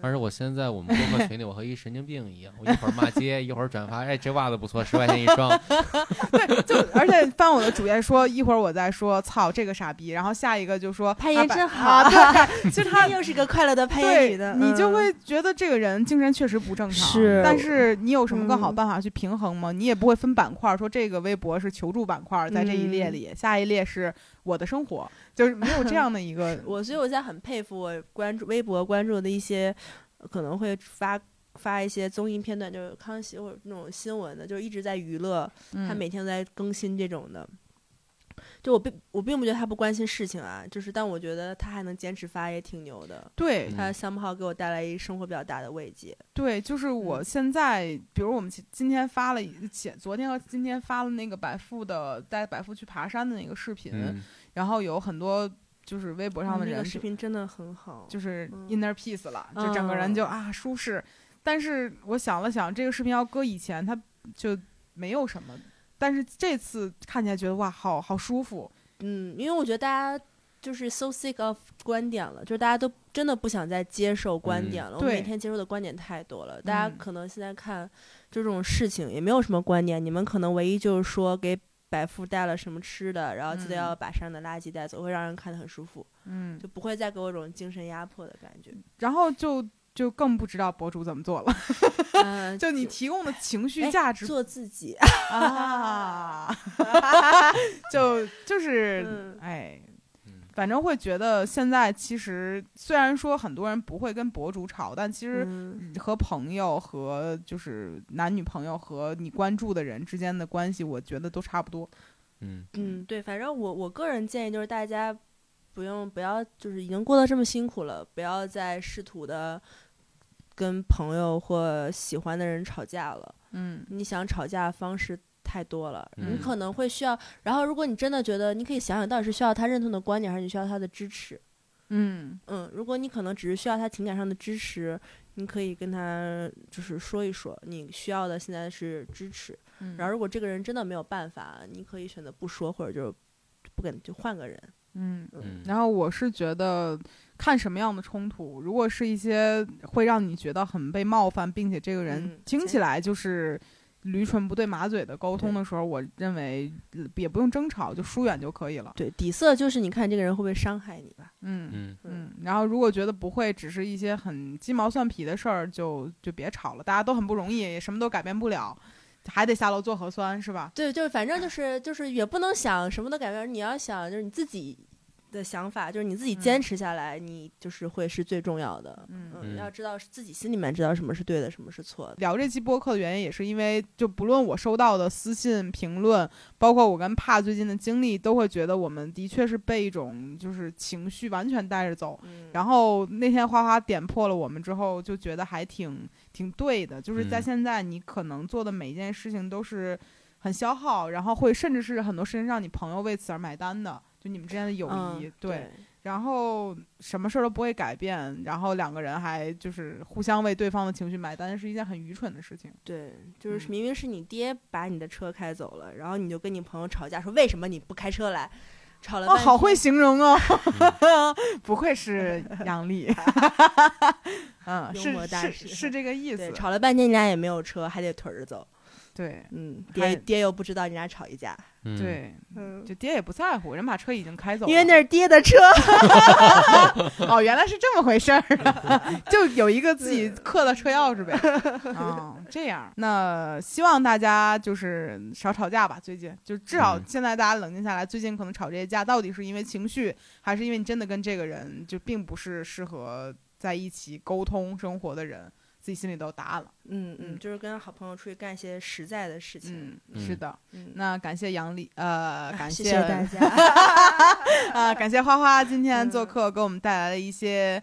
而且我现在我们播客群里，我和一神经病一样，我一会儿骂街，一会儿转发，哎，这袜子不错，十块钱一双。对，就而且翻我的主页说，一会儿我再说操这个傻逼，然后下一个就说攀岩啊真好啊，对，其实他她 又是个快乐的攀岩对女的，你就嗯会觉得这个人精神确实不正常。是但是你有什么更好嗯办法去平衡吗？你也不会分板块，说这个微博是求助板块，在这一列嗯里，下一列是我的生活，就是没有这样的一个 我所以我现在很佩服我关注微博关注的一些呃可能会发发一些综艺片段，就是康熙或者那种新闻的，就是一直在娱乐，他嗯每天都在更新这种的。就我并我并不觉得他不关心事情啊，就是但我觉得他还能坚持发也挺牛的。对嗯他 somehow 给我带来一生活比较大的慰藉。对，就是我嗯现在，比如我们今今天发了一前昨天和今天发了那个百富的带百富去爬山的那个视频，嗯，然后有很多就是微博上的嗯那个人视频真的很好，就是嗯 inner peace 了，就整个人就嗯啊舒适。但是我想了想，这个视频要搁以前，它就没有什么。但是这次看起来觉得哇，好好舒服。嗯，因为我觉得大家就是 so sick of 观点了，就是大家都真的不想再接受观点了。我每天接受的观点太多了，大家嗯可能现在看就这种事情也没有什么观点，你们可能唯一就是说给百富带了什么吃的，然后记得嗯要把身上的垃圾带走，会让人看得很舒服，嗯，就不会再给我一种精神压迫的感觉。然后就就更不知道博主怎么做了。嗯，就你提供的情绪哎价值做自己，啊，就就是嗯哎嗯，反正会觉得现在其实虽然说很多人不会跟博主吵，但其实嗯和朋友和就是男女朋友和你关注的人之间的关系，我觉得都差不多。嗯嗯，对，反正我我个人建议就是大家不用不要就是已经过得这么辛苦了，不要再试图的跟朋友或喜欢的人吵架了。嗯你想吵架的方式太多了，你嗯可能会需要。然后，如果你真的觉得，你可以想想到底是需要他认同的观点，还是你需要他的支持。嗯嗯，如果你可能只是需要他情感上的支持，你可以跟他就是说一说，你需要的现在是支持。嗯，然后，如果这个人真的没有办法，你可以选择不说，或者就不跟就换个人。嗯。嗯然后我是觉得，看什么样的冲突，如果是一些会让你觉得很被冒犯，并且这个人嗯听起来就是驴唇不对马嘴的沟通的时候，我认为呃也不用争吵，就疏远就可以了。对，底色就是你看这个人会不会伤害你吧。嗯嗯嗯。然后如果觉得不会，只是一些很鸡毛蒜皮的事儿，就就别吵了。大家都很不容易，也什么都改变不了，还得下楼做核酸，是吧？对，就是反正就是就是也不能想什么都改变，你要想就是你自己的想法，就是你自己坚嗯持下来，你就是会是最重要的。嗯嗯要知道自己心里面知道什么是对的，什么是错的。聊这期播客的原因，也是因为就不论我收到的私信、评论，包括我跟帕最近的经历，都会觉得我们的确是被一种就是情绪完全带着走。嗯，然后那天花花点破了我们之后，就觉得还挺挺对的，就是在嗯现在你可能做的每一件事情都是很消耗，然后会甚至是很多事情让你朋友为此而买单的，就你们之间的友谊，嗯、对。然后什么事儿都不会改变，然后两个人还就是互相为对方的情绪买单，是一件很愚蠢的事情。对，就是嗯明明是你爹把你的车开走了，然后你就跟你朋友吵架，说为什么你不开车来？吵了哦，好会形容哦，不愧是 杨丽，嗯，幽是是是这个意思对，，吵了半天你俩也没有车，还得腿着走。对嗯，爹爹又不知道人家吵一架，嗯，对，嗯，就爹也不在乎，人把车已经开走了，因为那是爹的车。哦，原来是这么回事儿啊，就有一个自己刻的车钥匙呗。哦，这样，那希望大家就是少吵架吧。最近就至少嗯现在大家冷静下来，最近可能吵这些架，到底是因为情绪，还是因为你真的跟这个人就并不是适合在一起沟通生活的人，自己心里都有答案了。嗯嗯嗯，就是跟好朋友出去干一些实在的事情。嗯，是的。嗯，那感谢杨丽，呃，感谢谢谢大家。啊，感谢花花今天做嗯客，给我们带来了一些，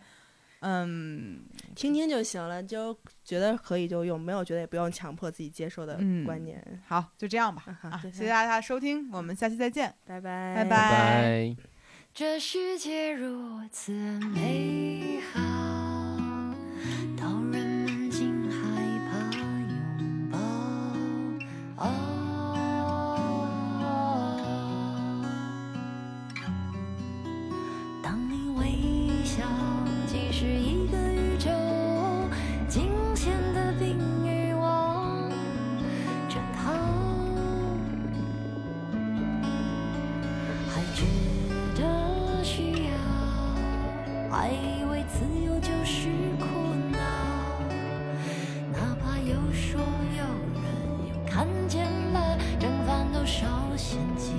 嗯，听听就行了，就觉得可以就用，没有觉得也不用强迫自己接受的嗯观念。好，就这样吧。谢谢大家的收听，我们下期再见。拜拜，拜拜拜拜。这世界如此美好，到人当多少心机？